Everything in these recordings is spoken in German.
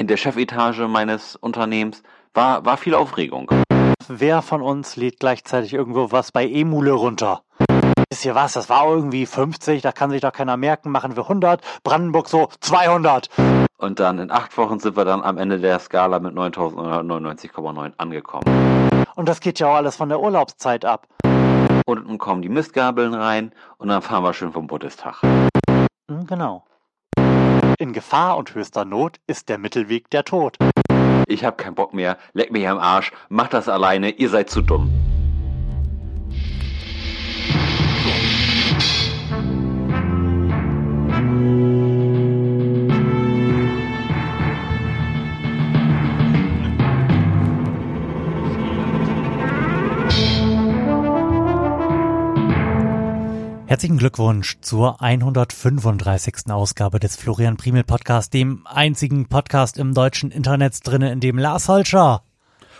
in der Chefetage meines Unternehmens war, war viel Aufregung. Wer von uns lädt gleichzeitig irgendwo was bei Emule runter? Wisst ihr was, das war irgendwie 50, da kann sich doch keiner merken, machen wir 100, Brandenburg so 200. Und dann in acht Wochen sind wir dann am Ende der Skala mit 9.999,9 angekommen. Und das geht ja auch alles von der Urlaubszeit ab. Und dann kommen die Mistgabeln rein und dann fahren wir schön vom Bundestag. Hm, Genau. In Gefahr und höchster Not ist der Mittelweg der Tod. Ich hab keinen Bock mehr, leck mich am Arsch, macht das alleine, ihr seid zu dumm. Herzlichen Glückwunsch zur 135. Ausgabe des Florian Primel Podcast, dem einzigen Podcast im deutschen Internet drinne, in dem Lars Holscher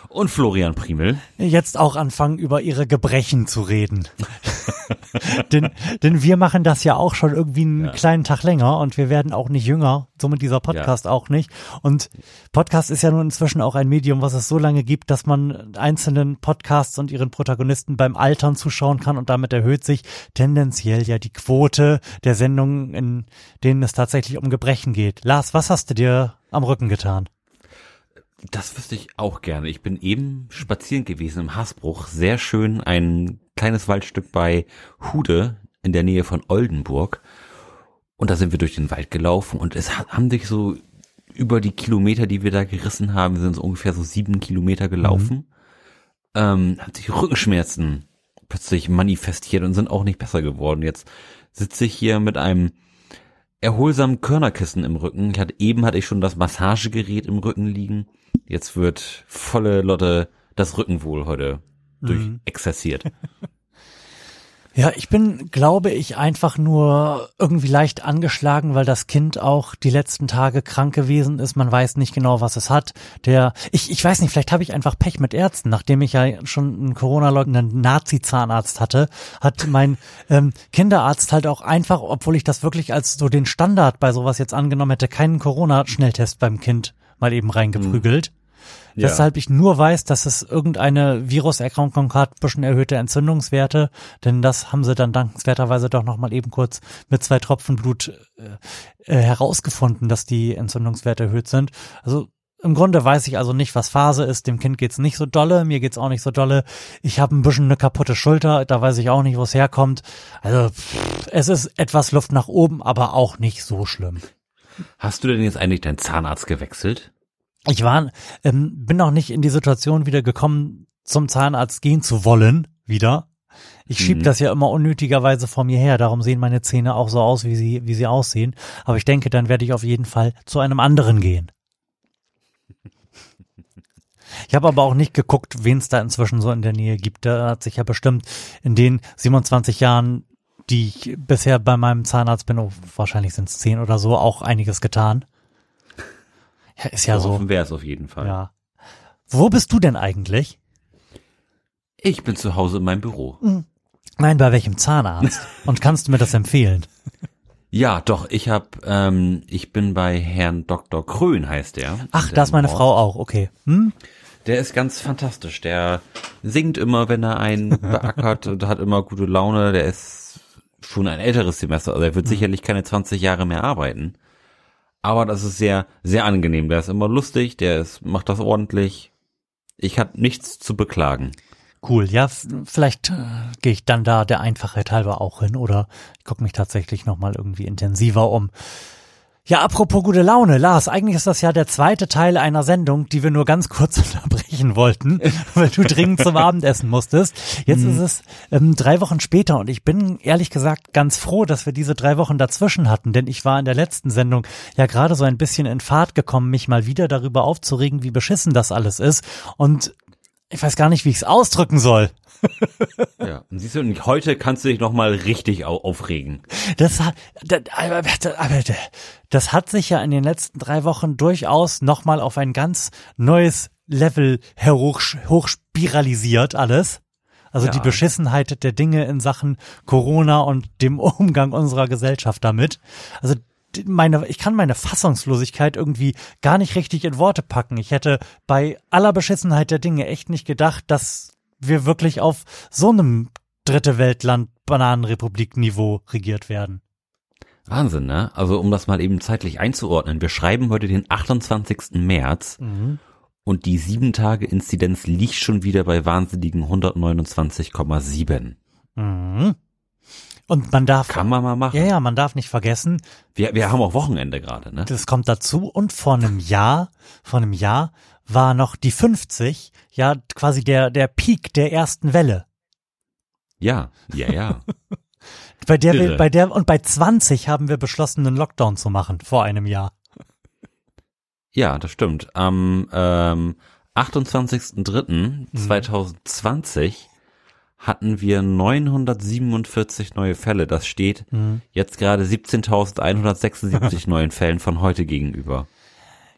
Und Florian Primel? jetzt auch anfangen, über ihre Gebrechen zu reden. denn, denn wir machen das ja auch schon irgendwie einen Ja. kleinen Tag länger und wir werden auch nicht jünger, somit dieser Podcast auch nicht. Und Podcast ist ja nun inzwischen auch ein Medium, was es so lange gibt, dass man einzelnen Podcasts und ihren Protagonisten beim Altern zuschauen kann und damit erhöht sich tendenziell ja die Quote der Sendungen, in denen es tatsächlich um Gebrechen geht. Lars, was hast du dir am Rücken getan? Das wüsste ich auch gerne. Ich bin eben spazieren gewesen im Hasbruch. Sehr schön, ein kleines Waldstück bei Hude in der Nähe von Oldenburg. Und da sind wir durch den Wald gelaufen und es haben sich so über die Kilometer, die wir da gerissen haben, sind so ungefähr so sieben Kilometer gelaufen, ähm, hat sich Rückenschmerzen plötzlich manifestiert und sind auch nicht besser geworden. Jetzt sitze ich hier mit einem erholsamen Körnerkissen im Rücken. Ich hatte, eben hatte ich schon das Massagegerät im Rücken liegen. Jetzt wird volle Lotte das Rückenwohl heute durchexerziert. Ja, ich bin, glaube ich, einfach nur irgendwie leicht angeschlagen, weil das Kind auch die letzten Tage krank gewesen ist. Man weiß nicht genau, was es hat. Der, ich, ich weiß nicht, vielleicht habe ich einfach Pech mit Ärzten. Nachdem ich ja schon einen Corona-leugnenden Nazi-Zahnarzt hatte, hat mein ähm, Kinderarzt halt auch einfach, obwohl ich das wirklich als so den Standard bei sowas jetzt angenommen hätte, keinen Corona-Schnelltest beim Kind mal eben reingeprügelt. Ja. Weshalb ich nur weiß, dass es irgendeine Viruserkrankung hat, bisschen erhöhte Entzündungswerte, denn das haben sie dann dankenswerterweise doch noch mal eben kurz mit zwei Tropfen Blut äh, äh, herausgefunden, dass die Entzündungswerte erhöht sind. Also im Grunde weiß ich also nicht, was Phase ist. Dem Kind geht's nicht so dolle, mir geht's auch nicht so dolle. Ich habe ein bisschen eine kaputte Schulter, da weiß ich auch nicht, wo es herkommt. Also pff, es ist etwas Luft nach oben, aber auch nicht so schlimm. Hast du denn jetzt eigentlich deinen Zahnarzt gewechselt? Ich war, ähm, bin noch nicht in die Situation wieder gekommen, zum Zahnarzt gehen zu wollen, wieder. Ich schieb Mhm. das ja immer unnötigerweise vor mir her, darum sehen meine Zähne auch so aus, wie sie, wie sie aussehen. Aber ich denke, dann werde ich auf jeden Fall zu einem anderen gehen. Ich habe aber auch nicht geguckt, wen es da inzwischen so in der Nähe gibt. Da hat sich ja bestimmt in den 27 Jahren, die ich bisher bei meinem Zahnarzt bin, oh, wahrscheinlich sind es 10 oder so, auch einiges getan. Ja, ist ja so. Offen wäre es auf jeden Fall. Ja. Wo bist du denn eigentlich? Ich bin zu Hause in meinem Büro. Nein, bei welchem Zahnarzt? Und kannst du mir das empfehlen? Ja, doch, ich hab, ähm, ich bin bei Herrn Dr. Krön, heißt der. Ach, da ist meine Ort. Frau auch, okay. Hm? Der ist ganz fantastisch. Der singt immer, wenn er einen beackert und hat immer gute Laune. Der ist schon ein älteres Semester, also er wird sicherlich keine 20 Jahre mehr arbeiten. Aber das ist sehr, sehr angenehm. Der ist immer lustig, der ist, macht das ordentlich. Ich hab nichts zu beklagen. Cool, ja, vielleicht äh, gehe ich dann da der Einfachheit halber auch hin oder ich gucke mich tatsächlich nochmal irgendwie intensiver um. Ja, apropos gute Laune, Lars, eigentlich ist das ja der zweite Teil einer Sendung, die wir nur ganz kurz unterbrechen wollten, weil du dringend zum Abendessen musstest. Jetzt ist es ähm, drei Wochen später und ich bin ehrlich gesagt ganz froh, dass wir diese drei Wochen dazwischen hatten, denn ich war in der letzten Sendung ja gerade so ein bisschen in Fahrt gekommen, mich mal wieder darüber aufzuregen, wie beschissen das alles ist und ich weiß gar nicht, wie ich es ausdrücken soll. Ja. Und siehst du, und heute kannst du dich noch mal richtig au aufregen. Das hat, das, aber, das hat sich ja in den letzten drei Wochen durchaus nochmal auf ein ganz neues Level herhoch, hochspiralisiert alles. Also Ja. die Beschissenheit der Dinge in Sachen Corona und dem Umgang unserer Gesellschaft damit. Also meine, ich kann meine Fassungslosigkeit irgendwie gar nicht richtig in Worte packen. Ich hätte bei aller Beschissenheit der Dinge echt nicht gedacht, dass wir wirklich auf so einem dritte Weltland Bananenrepublik-Niveau regiert werden. Wahnsinn, ne? Also um das mal eben zeitlich einzuordnen. Wir schreiben heute den 28. März mhm. und die sieben Tage Inzidenz liegt schon wieder bei wahnsinnigen 129,7. Mhm. Und man darf. Kann man mal machen. Ja, ja, man darf nicht vergessen. Wir, wir haben auch Wochenende gerade, ne? Das kommt dazu. Und vor einem Jahr, vor einem Jahr war noch die 50, ja, quasi der, der Peak der ersten Welle. Ja, ja, ja. bei der wir, bei der, und bei 20 haben wir beschlossen, einen Lockdown zu machen, vor einem Jahr. Ja, das stimmt. Am ähm, 28.03.2020 mhm. hatten wir 947 neue Fälle. Das steht mhm. jetzt gerade 17.176 neuen Fällen von heute gegenüber.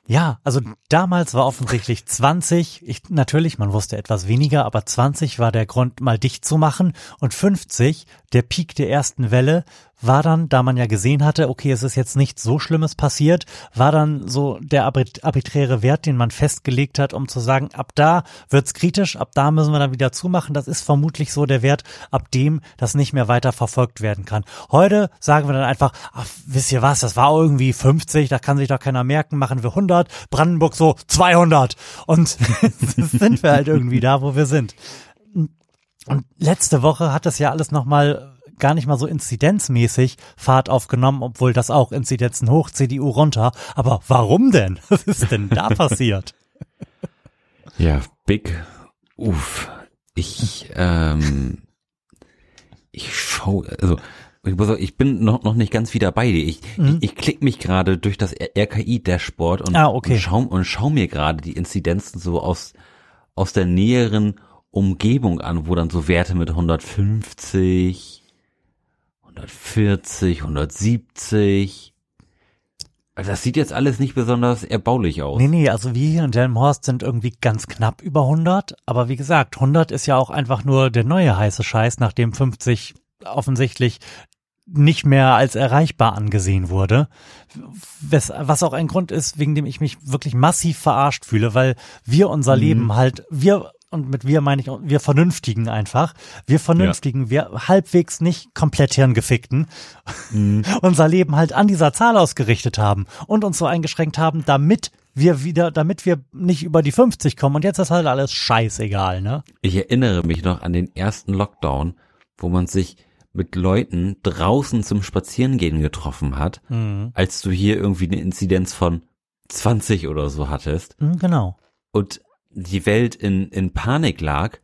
Ja, also damals war offensichtlich 20, ich, natürlich, man wusste etwas weniger, aber 20 war der Grund, mal dicht zu machen. Und 50, der Peak der ersten Welle, war dann, da man ja gesehen hatte, okay, es ist jetzt nichts so Schlimmes passiert, war dann so der arbiträre Wert, den man festgelegt hat, um zu sagen, ab da wird's kritisch, ab da müssen wir dann wieder zumachen. Das ist vermutlich so der Wert, ab dem das nicht mehr weiter verfolgt werden kann. Heute sagen wir dann einfach, ach, wisst ihr was, das war irgendwie 50, da kann sich doch keiner merken, machen wir 100, Brandenburg so 200 und sind wir halt irgendwie da, wo wir sind. Und letzte Woche hat das ja alles nochmal gar nicht mal so inzidenzmäßig Fahrt aufgenommen, obwohl das auch Inzidenzen hoch, CDU runter. Aber warum denn? Was ist denn da passiert? Ja, big, uff. Ich, ähm, ich schau, also, ich bin noch, noch nicht ganz wieder bei dir. Ich, mhm. ich, ich klick mich gerade durch das RKI-Dashboard und, ah, okay. und, schau, und schau mir gerade die Inzidenzen so aus, aus der näheren Umgebung an, wo dann so Werte mit 150, 140, 170. Also das sieht jetzt alles nicht besonders erbaulich aus. Nee, nee, also wir hier in Delmenhorst sind irgendwie ganz knapp über 100. Aber wie gesagt, 100 ist ja auch einfach nur der neue heiße Scheiß, nachdem 50 offensichtlich nicht mehr als erreichbar angesehen wurde. Was auch ein Grund ist, wegen dem ich mich wirklich massiv verarscht fühle, weil wir unser mhm. Leben halt, wir und mit wir meine ich wir Vernünftigen einfach, wir Vernünftigen, ja. wir halbwegs nicht komplett hirngefickten, mhm. unser Leben halt an dieser Zahl ausgerichtet haben und uns so eingeschränkt haben, damit wir wieder, damit wir nicht über die 50 kommen und jetzt ist halt alles scheißegal, ne? Ich erinnere mich noch an den ersten Lockdown, wo man sich mit Leuten draußen zum Spazierengehen getroffen hat, mhm. als du hier irgendwie eine Inzidenz von 20 oder so hattest. Mhm, genau. Und die Welt in, in Panik lag.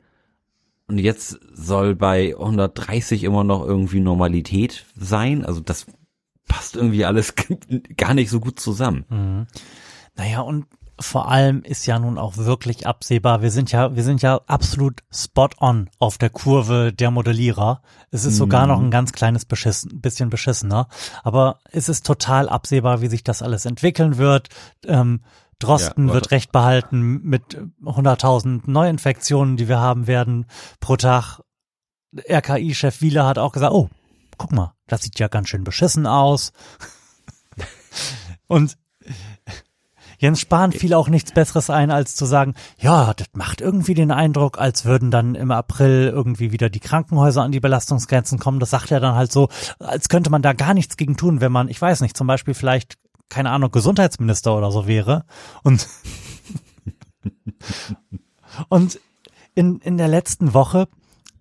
Und jetzt soll bei 130 immer noch irgendwie Normalität sein. Also das passt irgendwie alles gar nicht so gut zusammen. Mhm. Naja, und vor allem ist ja nun auch wirklich absehbar, wir sind ja, wir sind ja absolut spot on auf der Kurve der Modellierer. Es ist sogar noch ein mhm. ganz kleines beschissen, bisschen beschissener, aber es ist total absehbar, wie sich das alles entwickeln wird. Ähm, Drosten ja, wird recht behalten mit 100.000 Neuinfektionen, die wir haben werden pro Tag. RKI-Chef Wieler hat auch gesagt, oh, guck mal, das sieht ja ganz schön beschissen aus. Und Jens Spahn fiel auch nichts Besseres ein, als zu sagen, ja, das macht irgendwie den Eindruck, als würden dann im April irgendwie wieder die Krankenhäuser an die Belastungsgrenzen kommen. Das sagt er dann halt so, als könnte man da gar nichts gegen tun, wenn man, ich weiß nicht, zum Beispiel vielleicht keine Ahnung, Gesundheitsminister oder so wäre. Und, und in, in der letzten Woche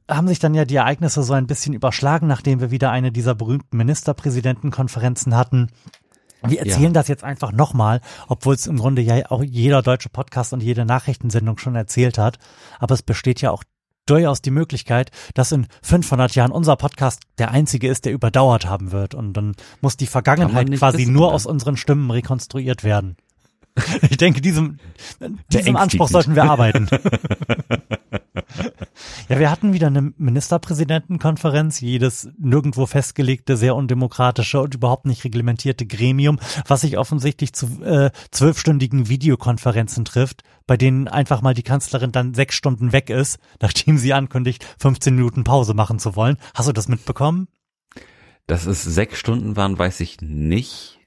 haben sich dann ja die Ereignisse so ein bisschen überschlagen, nachdem wir wieder eine dieser berühmten Ministerpräsidentenkonferenzen hatten. Wir erzählen ja. das jetzt einfach nochmal, obwohl es im Grunde ja auch jeder deutsche Podcast und jede Nachrichtensendung schon erzählt hat. Aber es besteht ja auch durchaus die Möglichkeit, dass in 500 Jahren unser Podcast der einzige ist, der überdauert haben wird. Und dann muss die Vergangenheit quasi wissen, nur oder? aus unseren Stimmen rekonstruiert werden. Ich denke, diesem, diesem Anspruch sollten wir arbeiten. ja, wir hatten wieder eine Ministerpräsidentenkonferenz, jedes nirgendwo festgelegte, sehr undemokratische und überhaupt nicht reglementierte Gremium, was sich offensichtlich zu äh, zwölfstündigen Videokonferenzen trifft, bei denen einfach mal die Kanzlerin dann sechs Stunden weg ist, nachdem sie ankündigt, 15 Minuten Pause machen zu wollen. Hast du das mitbekommen? Dass es sechs Stunden waren, weiß ich nicht.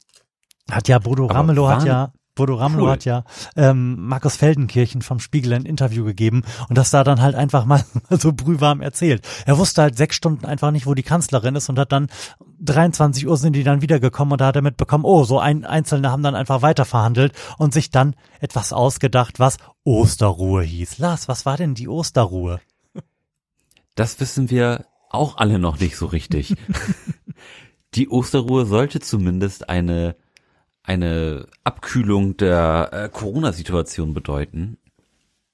Hat ja Bodo Aber Ramelow hat ja Bodo Ramelow Cool. hat ja ähm, Markus Feldenkirchen vom Spiegel ein Interview gegeben und das da dann halt einfach mal, mal so brühwarm erzählt. Er wusste halt sechs Stunden einfach nicht, wo die Kanzlerin ist und hat dann 23 Uhr sind die dann wiedergekommen und da hat er mitbekommen, oh, so ein Einzelne haben dann einfach weiter verhandelt und sich dann etwas ausgedacht, was Osterruhe hieß. Lars, was war denn die Osterruhe? Das wissen wir auch alle noch nicht so richtig. Die Osterruhe sollte zumindest eine, eine Abkühlung der äh, Corona-Situation bedeuten.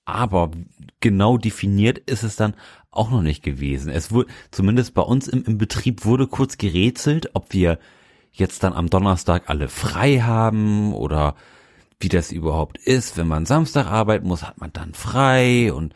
Aber genau definiert ist es dann auch noch nicht gewesen. Es wurde, zumindest bei uns im, im Betrieb wurde kurz gerätselt, ob wir jetzt dann am Donnerstag alle frei haben oder wie das überhaupt ist. Wenn man Samstag arbeiten muss, hat man dann frei und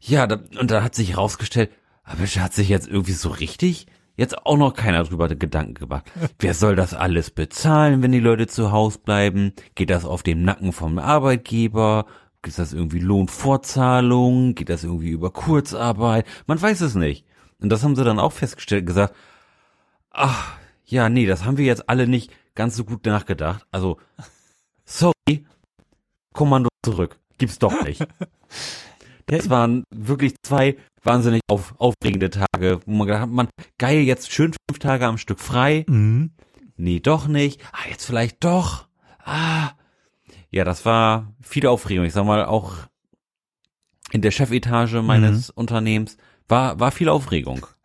ja, da, und da hat sich herausgestellt, aber hat sich jetzt irgendwie so richtig jetzt auch noch keiner drüber Gedanken gemacht. Wer soll das alles bezahlen, wenn die Leute zu Hause bleiben? Geht das auf dem Nacken vom Arbeitgeber? Ist das irgendwie Lohnfortzahlung? Geht das irgendwie über Kurzarbeit? Man weiß es nicht. Und das haben sie dann auch festgestellt, gesagt, ach, ja, nee, das haben wir jetzt alle nicht ganz so gut nachgedacht. Also, sorry, Kommando zurück. Gibt's doch nicht. Das waren wirklich zwei wahnsinnig auf, aufregende Tage, wo man gedacht hat, man, geil, jetzt schön fünf Tage am Stück frei. Mhm. Nee, doch nicht. Ah, jetzt vielleicht doch. Ah. Ja, das war viel Aufregung. Ich sag mal, auch in der Chefetage meines Unternehmens war, war viel Aufregung.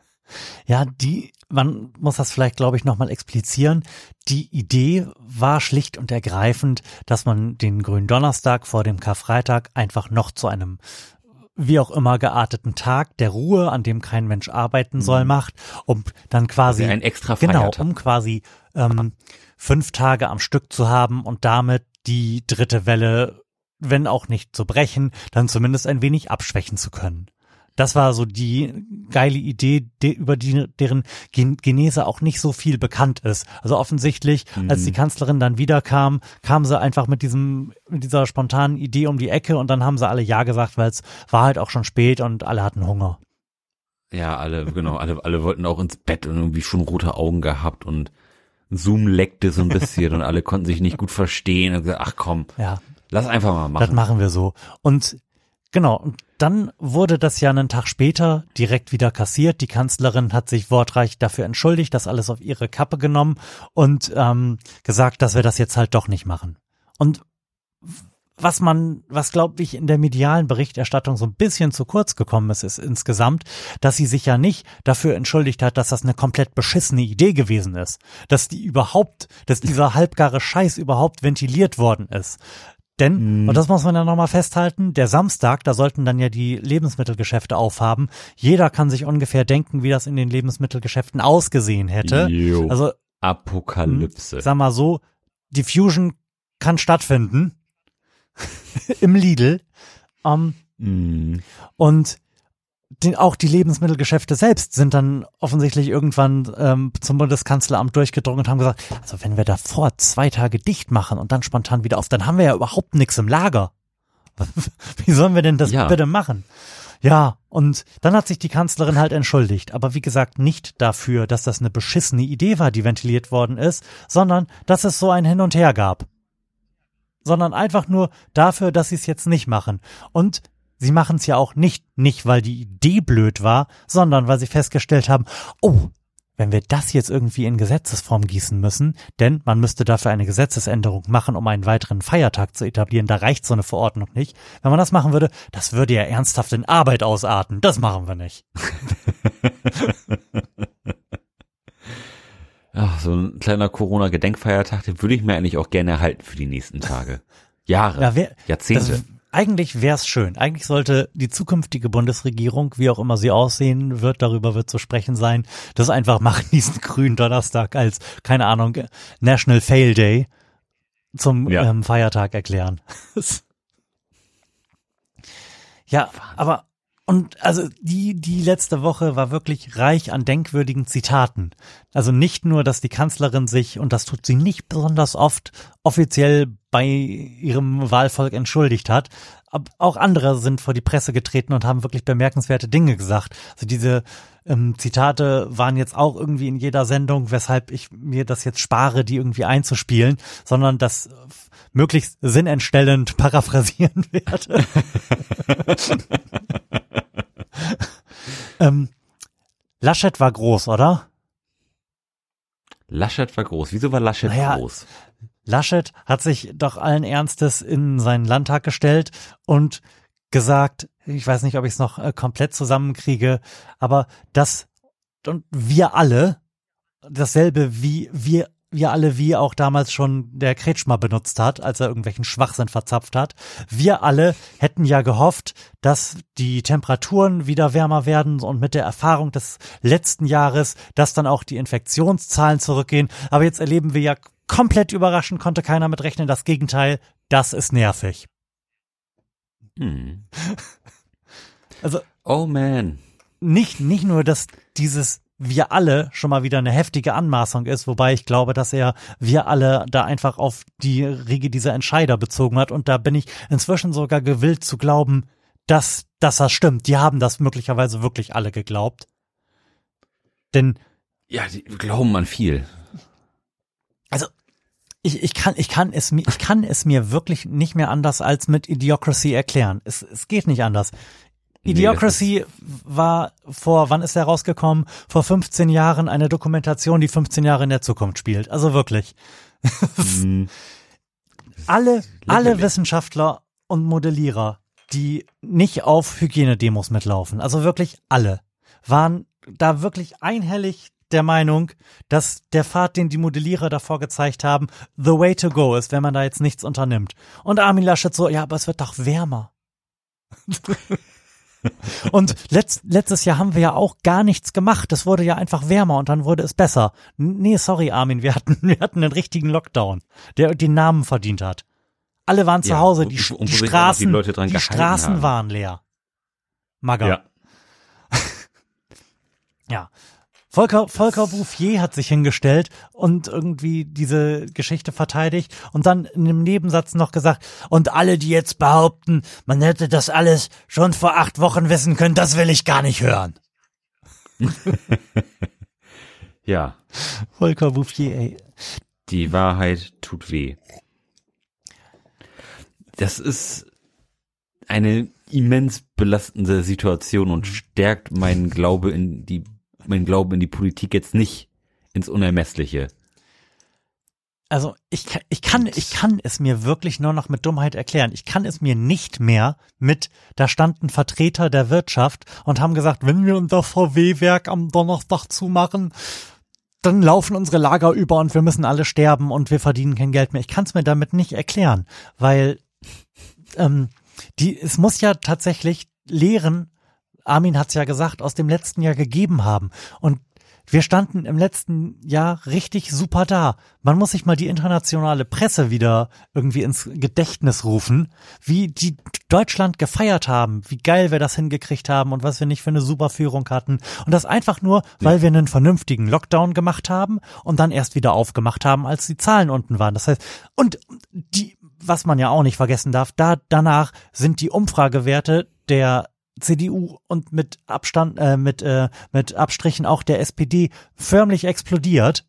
Ja, die, man muss das vielleicht, glaube ich, nochmal explizieren. Die Idee war schlicht und ergreifend, dass man den grünen Donnerstag vor dem Karfreitag einfach noch zu einem wie auch immer gearteten Tag der Ruhe, an dem kein Mensch arbeiten soll, macht, um dann quasi Also ein extra genau, um quasi ähm, fünf Tage am Stück zu haben und damit die dritte Welle, wenn auch nicht zu brechen, dann zumindest ein wenig abschwächen zu können. Das war so die geile Idee, de, über die, deren Gen Genese auch nicht so viel bekannt ist. Also offensichtlich, als die Kanzlerin dann wiederkam, kam sie einfach mit diesem, mit dieser spontanen Idee um die Ecke und dann haben sie alle Ja gesagt, weil es war halt auch schon spät und alle hatten Hunger. Ja, alle, genau, alle, alle wollten auch ins Bett und irgendwie schon rote Augen gehabt und Zoom leckte so ein bisschen und alle konnten sich nicht gut verstehen und gesagt, ach komm, Ja, lass einfach mal Das machen. machen wir so. Und genau, und dann wurde das ja einen Tag später direkt wieder kassiert. Die Kanzlerin hat sich wortreich dafür entschuldigt, das alles auf ihre Kappe genommen und ähm, gesagt, dass wir das jetzt halt doch nicht machen. Und was man, was glaube ich in der medialen Berichterstattung so ein bisschen zu kurz gekommen ist, ist insgesamt, dass sie sich ja nicht dafür entschuldigt hat, dass das eine komplett beschissene Idee gewesen ist, dass die überhaupt, dass dieser halbgare Scheiß überhaupt ventiliert worden ist. Denn, und das muss man ja nochmal festhalten, der Samstag, da sollten dann ja die Lebensmittelgeschäfte aufhaben. Jeder kann sich ungefähr denken, wie das in den Lebensmittelgeschäften ausgesehen hätte. Jo. Also, Apokalypse. sag mal so, die Fusion kann stattfinden. Im Lidl. Ähm, Mm. und den, auch die Lebensmittelgeschäfte selbst sind dann offensichtlich irgendwann ähm, zum Bundeskanzleramt durchgedrungen und haben gesagt, also wenn wir davor zwei Tage dicht machen und dann spontan wieder auf, dann haben wir ja überhaupt nichts im Lager. Wie sollen wir denn das Ja. bitte machen? Ja, und dann hat sich die Kanzlerin halt entschuldigt, aber wie gesagt nicht dafür, dass das eine beschissene Idee war, die ventiliert worden ist, sondern dass es so ein Hin und Her gab. Sondern einfach nur dafür, dass sie es jetzt nicht machen. Und sie machen es ja auch nicht, nicht weil die Idee blöd war, sondern weil sie festgestellt haben, oh, wenn wir das jetzt irgendwie in Gesetzesform gießen müssen, denn man müsste dafür eine Gesetzesänderung machen, um einen weiteren Feiertag zu etablieren, da reicht so eine Verordnung nicht. Wenn man das machen würde, das würde ja ernsthaft in Arbeit ausarten. Das machen wir nicht. Ach, so ein kleiner Corona-Gedenkfeiertag, den würde ich mir eigentlich auch gerne erhalten für die nächsten Tage. Jahre, Ja, wer, Jahrzehnte. Das, eigentlich wäre es schön. Eigentlich sollte die zukünftige Bundesregierung, wie auch immer sie aussehen wird, darüber wird zu sprechen sein, das einfach machen, diesen grünen Donnerstag als, keine Ahnung, National Fail Day zum Ja. ähm, Feiertag erklären. ja, aber und also die die letzte Woche war wirklich reich an denkwürdigen Zitaten. Also nicht nur, dass die Kanzlerin sich und das tut sie nicht besonders oft offiziell bei ihrem Wahlvolk entschuldigt hat, auch andere sind vor die Presse getreten und haben wirklich bemerkenswerte Dinge gesagt. Also diese ähm, Zitate waren jetzt auch irgendwie in jeder Sendung, weshalb ich mir das jetzt spare, die irgendwie einzuspielen, sondern das möglichst sinnentstellend paraphrasieren werde. ähm, Laschet war groß, oder? Laschet war groß. Wieso war Laschet naja, groß? Laschet hat sich doch allen Ernstes in seinen Landtag gestellt und gesagt, ich weiß nicht, ob ich es noch äh, komplett zusammenkriege, aber dass und wir alle dasselbe wie wir wir alle wie auch damals schon der Kretschmer benutzt hat, als er irgendwelchen Schwachsinn verzapft hat. Wir alle hätten ja gehofft, dass die Temperaturen wieder wärmer werden und mit der Erfahrung des letzten Jahres, dass dann auch die Infektionszahlen zurückgehen. Aber jetzt erleben wir ja komplett überraschend, konnte keiner mit rechnen. Das Gegenteil, das ist nervig. Hm. Also. Oh man. Nicht, nicht nur, dass dieses wir alle schon mal wieder eine heftige Anmaßung ist, wobei ich glaube, dass er wir alle da einfach auf die Riege dieser Entscheider bezogen hat und da bin ich inzwischen sogar gewillt zu glauben, dass, dass das stimmt. Die haben das möglicherweise wirklich alle geglaubt. Denn ja, die glauben an viel. Also ich, ich kann ich kann es mir ich kann es mir wirklich nicht mehr anders als mit Idiocracy erklären. Es, es geht nicht anders. Idiocracy nee, war vor, wann ist er rausgekommen? Vor 15 Jahren eine Dokumentation, die 15 Jahre in der Zukunft spielt. Also wirklich. Mm. alle, alle Wissenschaftler und Modellierer, die nicht auf Hygienedemos mitlaufen, also wirklich alle, waren da wirklich einhellig der Meinung, dass der Pfad, den die Modellierer davor gezeigt haben, the way to go ist, wenn man da jetzt nichts unternimmt. Und Armin Laschet so, ja, aber es wird doch wärmer. Und letzt, letztes Jahr haben wir ja auch gar nichts gemacht. Es wurde ja einfach wärmer und dann wurde es besser. Nee, sorry, Armin, wir hatten, wir hatten einen richtigen Lockdown, der den Namen verdient hat. Alle waren zu ja, Hause, die, die Straßen, die, die Straßen haben. waren leer. Mager. Ja. ja. Volker, Volker Bouffier hat sich hingestellt und irgendwie diese Geschichte verteidigt und dann in dem Nebensatz noch gesagt, und alle, die jetzt behaupten, man hätte das alles schon vor acht Wochen wissen können, das will ich gar nicht hören. ja. Volker Bouffier, ey. Die Wahrheit tut weh. Das ist eine immens belastende Situation und stärkt meinen Glaube in die mein Glauben in die Politik jetzt nicht ins Unermessliche. Also ich, ich kann ich kann es mir wirklich nur noch mit Dummheit erklären. Ich kann es mir nicht mehr mit da standen Vertreter der Wirtschaft und haben gesagt, wenn wir unser VW-Werk am Donnerstag zumachen, dann laufen unsere Lager über und wir müssen alle sterben und wir verdienen kein Geld mehr. Ich kann es mir damit nicht erklären, weil ähm, die es muss ja tatsächlich Lehren Armin hat's ja gesagt, aus dem letzten Jahr gegeben haben. Und wir standen im letzten Jahr richtig super da. Man muss sich mal die internationale Presse wieder irgendwie ins Gedächtnis rufen, wie die Deutschland gefeiert haben, wie geil wir das hingekriegt haben und was wir nicht für eine super Führung hatten. Und das einfach nur, weil wir einen vernünftigen Lockdown gemacht haben und dann erst wieder aufgemacht haben, als die Zahlen unten waren. Das heißt, und die, was man ja auch nicht vergessen darf, da danach sind die Umfragewerte der CDU und mit Abstand, äh, mit, äh, mit Abstrichen auch der SPD förmlich explodiert.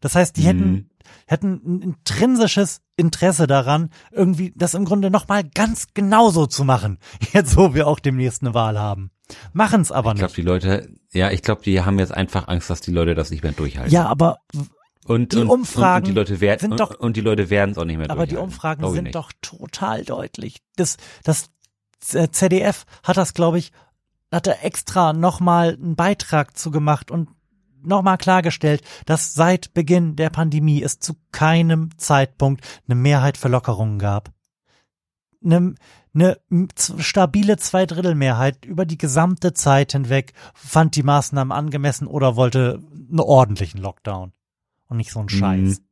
Das heißt, die mhm. hätten, hätten ein intrinsisches Interesse daran, irgendwie das im Grunde nochmal ganz genauso zu machen. Jetzt, wo wir auch demnächst eine Wahl haben. Machen es aber nicht. Ich glaube, die Leute, ja, ich glaube, die haben jetzt einfach Angst, dass die Leute das nicht mehr durchhalten. Ja, aber und, die und, Umfragen und, und die Leute werden sind doch, und die Leute werden es auch nicht mehr Aber die Umfragen sind doch total deutlich. Das, das ZDF hat das, glaube ich, hat er extra nochmal einen Beitrag zu gemacht und nochmal klargestellt, dass seit Beginn der Pandemie es zu keinem Zeitpunkt eine Mehrheit für Lockerungen gab. Eine, eine stabile Zweidrittelmehrheit über die gesamte Zeit hinweg fand die Maßnahmen angemessen oder wollte einen ordentlichen Lockdown und nicht so einen Scheiß. Mhm.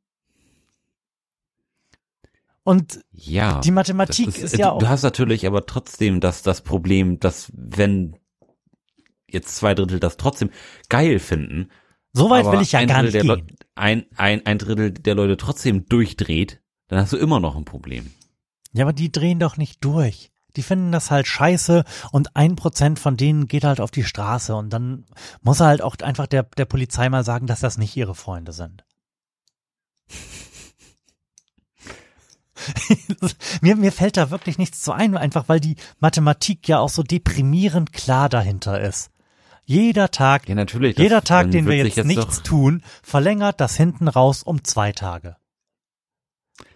Und ja, die Mathematik ist, ist, ja auch. Du hast natürlich aber trotzdem das, das Problem, dass wenn jetzt zwei Drittel das trotzdem geil finden. So weit will ich ja gar nicht gehen. Ein, ein, ein Drittel der Leute trotzdem durchdreht, dann hast du immer noch ein Problem. Ja, aber die drehen doch nicht durch. die finden das halt scheiße und ein Prozent von denen geht halt auf die Straße und dann muss er halt auch einfach der, der Polizei mal sagen, dass das nicht ihre Freunde sind. mir, mir fällt da wirklich nichts zu ein, einfach weil die Mathematik ja auch so deprimierend klar dahinter ist. Jeder Tag, Ja, natürlich. jeder Tag, den wir jetzt, sich nichts tun, verlängert das hinten raus um zwei Tage.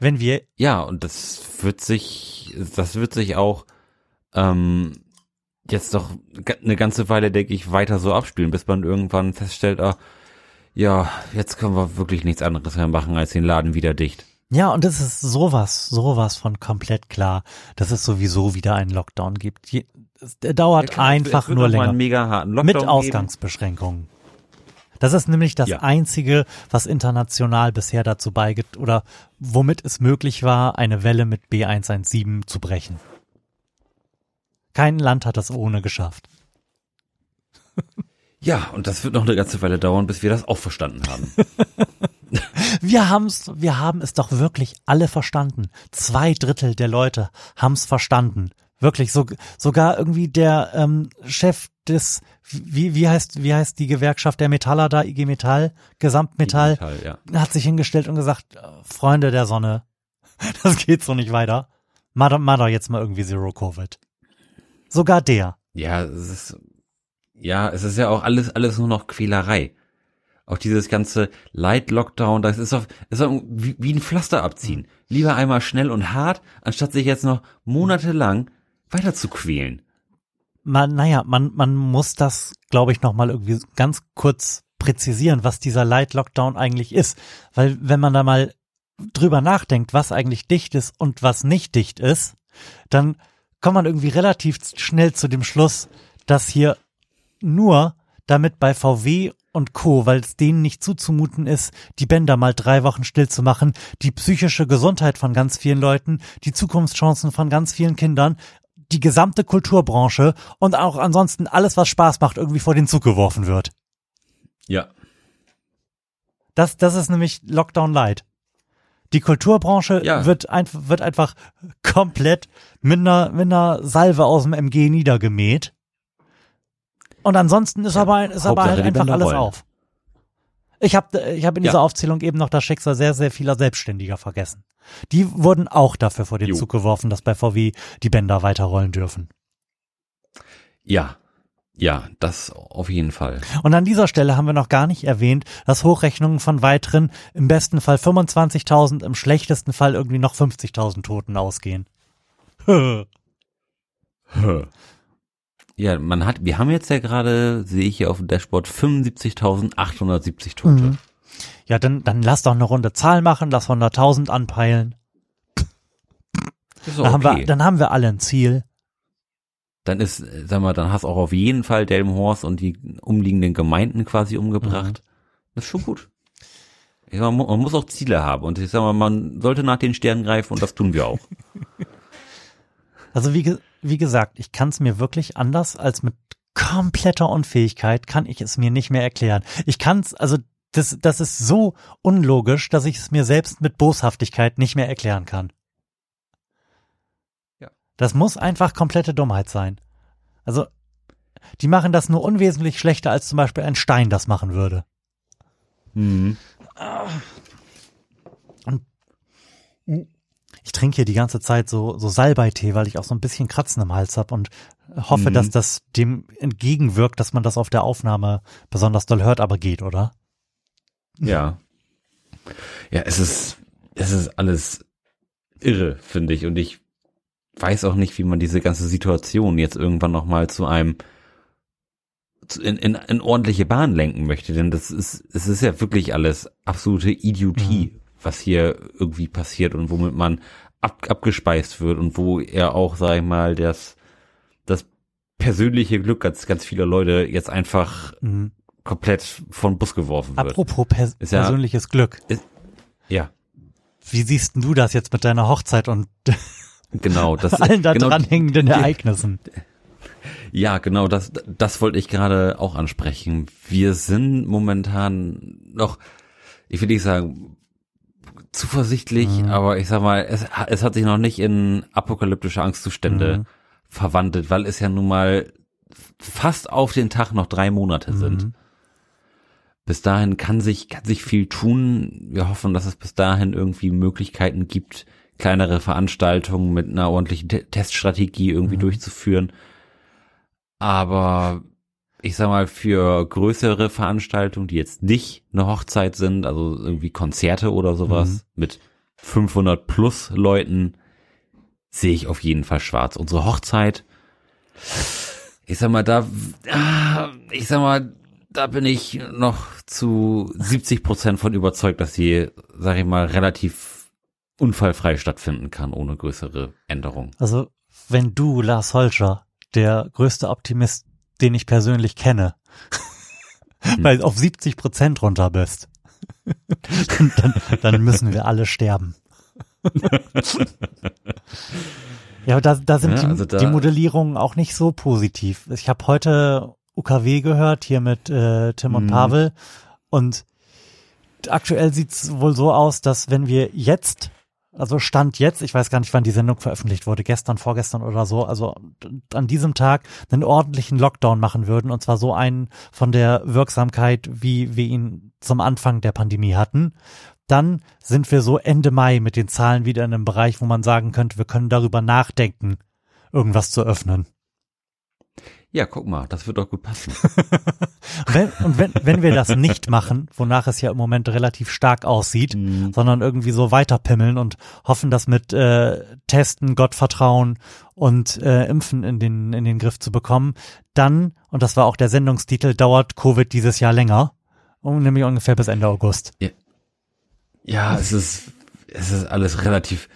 Wenn wir, Ja, und das wird sich, das wird sich auch ähm, jetzt doch eine ganze Weile, denke ich, weiter so abspielen, bis man irgendwann feststellt, ah, ja, jetzt können wir wirklich nichts anderes mehr machen, als den Laden wieder dicht. Ja, und es ist sowas, sowas von komplett klar, dass es sowieso wieder einen Lockdown gibt. Der dauert einfach Es wird nur länger. Mit geben. Ausgangsbeschränkungen. Das ist nämlich das Ja. einzige, was international bisher dazu beiget oder womit es möglich war, eine Welle mit B117 zu brechen. Kein Land hat das ohne geschafft. Ja, und das wird noch eine ganze Weile dauern, bis wir das auch verstanden haben. Wir haben's, wir haben es doch wirklich alle verstanden. Zwei Drittel der Leute haben's verstanden. Wirklich, so, sogar irgendwie der ähm, Chef des, wie, wie heißt, wie heißt die Gewerkschaft der Metaller da, IG Metall, Gesamtmetall, Metall, ja. hat sich hingestellt und gesagt, äh, Freunde der Sonne, das geht so nicht weiter. Mach doch, mach doch jetzt mal irgendwie Zero Covid. Sogar der. Ja, es ist, ja, es ist ja auch alles, alles nur noch Quälerei. Auch dieses ganze Light-Lockdown, das ist doch, ist doch wie, wie ein Pflaster abziehen. Lieber einmal schnell und hart, anstatt sich jetzt noch monatelang weiter zu quälen. Man, naja, man, man muss das, glaube ich, nochmal irgendwie ganz kurz präzisieren, was dieser Light Lockdown eigentlich ist. Weil wenn man da mal drüber nachdenkt, was eigentlich dicht ist und was nicht dicht ist, dann kommt man irgendwie relativ schnell zu dem Schluss, dass hier nur damit bei VW und Co., weil es denen nicht zuzumuten ist, die Bänder mal drei Wochen still zu machen, die psychische Gesundheit von ganz vielen Leuten, die Zukunftschancen von ganz vielen Kindern, die gesamte Kulturbranche und auch ansonsten alles, was Spaß macht, irgendwie vor den Zug geworfen wird. Ja. Das, das ist nämlich Lockdown Light. Die Kulturbranche Ja. wird, einfach wird einfach komplett mit einer, mit einer Salve aus dem MG niedergemäht. Und ansonsten ist aber, ein- ist aber halt einfach alles rollen. auf. Ich habe ich hab in Ja. dieser Aufzählung eben noch das Schicksal sehr, sehr vieler Selbstständiger vergessen. Die wurden auch dafür vor den Jo. Zug geworfen, dass bei VW die Bänder weiterrollen dürfen. Ja. Ja, das auf jeden Fall. Und an dieser Stelle haben wir noch gar nicht erwähnt, dass Hochrechnungen von weiteren im besten Fall 25.000, im schlechtesten Fall irgendwie noch 50.000 Toten ausgehen. Ja, man hat, wir haben jetzt ja gerade, sehe ich hier auf dem Dashboard, 75.870 Tote. Mhm. Ja, dann, dann lass doch eine runde Zahl machen, lass 100.000 anpeilen. Dann, haben wir, okay. dann haben wir alle ein Ziel. dann ist, sag mal, dann hast auch auf jeden Fall Delmenhorst und die umliegenden Gemeinden quasi umgebracht. Das ist schon gut. Ich sag mal, man muss auch Ziele haben und ich sag mal, man sollte nach den Sternen greifen und das tun wir auch. Also wie, ge- wie gesagt, ich kann es mir wirklich anders als mit kompletter Unfähigkeit kann ich es mir nicht mehr erklären. Ich kann es, also das, das ist so unlogisch, dass ich es mir selbst mit Boshaftigkeit nicht mehr erklären kann. Ja. Das muss einfach komplette Dummheit sein. Also, die machen das nur unwesentlich schlechter, als zum Beispiel ein Stein das machen würde. Mhm. Ich trinke hier die ganze Zeit so, so Salbeitee, weil ich auch so ein bisschen Kratzen im Hals habe und hoffe, Mhm. dass das dem entgegenwirkt, dass man das auf der Aufnahme besonders doll hört, aber geht, oder? Ja. Ja, es ist, es ist alles irre, finde ich. Und ich weiß auch nicht, wie man diese ganze Situation jetzt irgendwann nochmal zu einem in, in, in ordentliche Bahn lenken möchte. Denn das ist, es ist ja wirklich alles absolute Idiotie, was hier irgendwie passiert und womit man ab, abgespeist wird und wo er auch, sag ich mal, das, das persönliche Glück ganz, ganz vieler Leute jetzt einfach Mhm. komplett von Bus geworfen wird. Apropos pers Ist ja- persönliches Glück. Ja, Wie siehst du das jetzt mit deiner Hochzeit und genau. Das, allen da genau, dranhängenden Ereignissen? Ja, genau, das, das wollte ich gerade auch ansprechen. Wir sind momentan noch, ich will nicht sagen, zuversichtlich, Mhm. aber ich sag mal, es, es hat sich noch nicht in apokalyptische Angstzustände Mhm. verwandelt, weil es ja nun mal fast auf den Tag noch drei Monate sind. Mhm. Bis dahin kann sich, kann sich viel tun. Wir hoffen, dass es bis dahin irgendwie Möglichkeiten gibt, kleinere Veranstaltungen mit einer ordentlichen Te Teststrategie irgendwie Mhm. durchzuführen. Aber ich sag mal, für größere Veranstaltungen, die jetzt nicht eine Hochzeit sind, also irgendwie Konzerte oder sowas Mhm. mit 500 plus Leuten, sehe ich auf jeden Fall schwarz. Unsere Hochzeit, ich sag mal, da, ah, ich sag mal, da bin ich noch zu 70 Prozent von überzeugt, dass sie, sag ich mal, relativ unfallfrei stattfinden kann, ohne größere Änderungen. Also, wenn du, Lars Holscher, der größte Optimist, den ich persönlich kenne, Hm. weil auf 70 Prozent runter bist, dann, dann müssen wir alle sterben. ja, aber da, da sind Ja, die, also da- die Modellierungen auch nicht so positiv. Ich habe heute UKW gehört, hier mit äh, Tim und Mhm. Pavel. Und aktuell sieht's wohl so aus, dass wenn wir jetzt, also Stand jetzt, ich weiß gar nicht, wann die Sendung veröffentlicht wurde, gestern, vorgestern oder so, also an diesem Tag einen ordentlichen Lockdown machen würden, und zwar so einen von der Wirksamkeit, wie wir ihn zum Anfang der Pandemie hatten, dann sind wir so Ende Mai mit den Zahlen wieder in einem Bereich, wo man sagen könnte, wir können darüber nachdenken, irgendwas zu öffnen. Ja, guck mal, das wird doch gut passen. Und wenn, und wenn, wenn wir das nicht machen, wonach es ja im Moment relativ stark aussieht, Mhm. sondern irgendwie so weiterpimmeln und hoffen, das mit äh, Testen, Gottvertrauen und äh, Impfen in den, in den Griff zu bekommen, dann, und das war auch der Sendungstitel, dauert Covid dieses Jahr länger, um, nämlich ungefähr bis Ende August. Ja, es ist, es ist alles relativ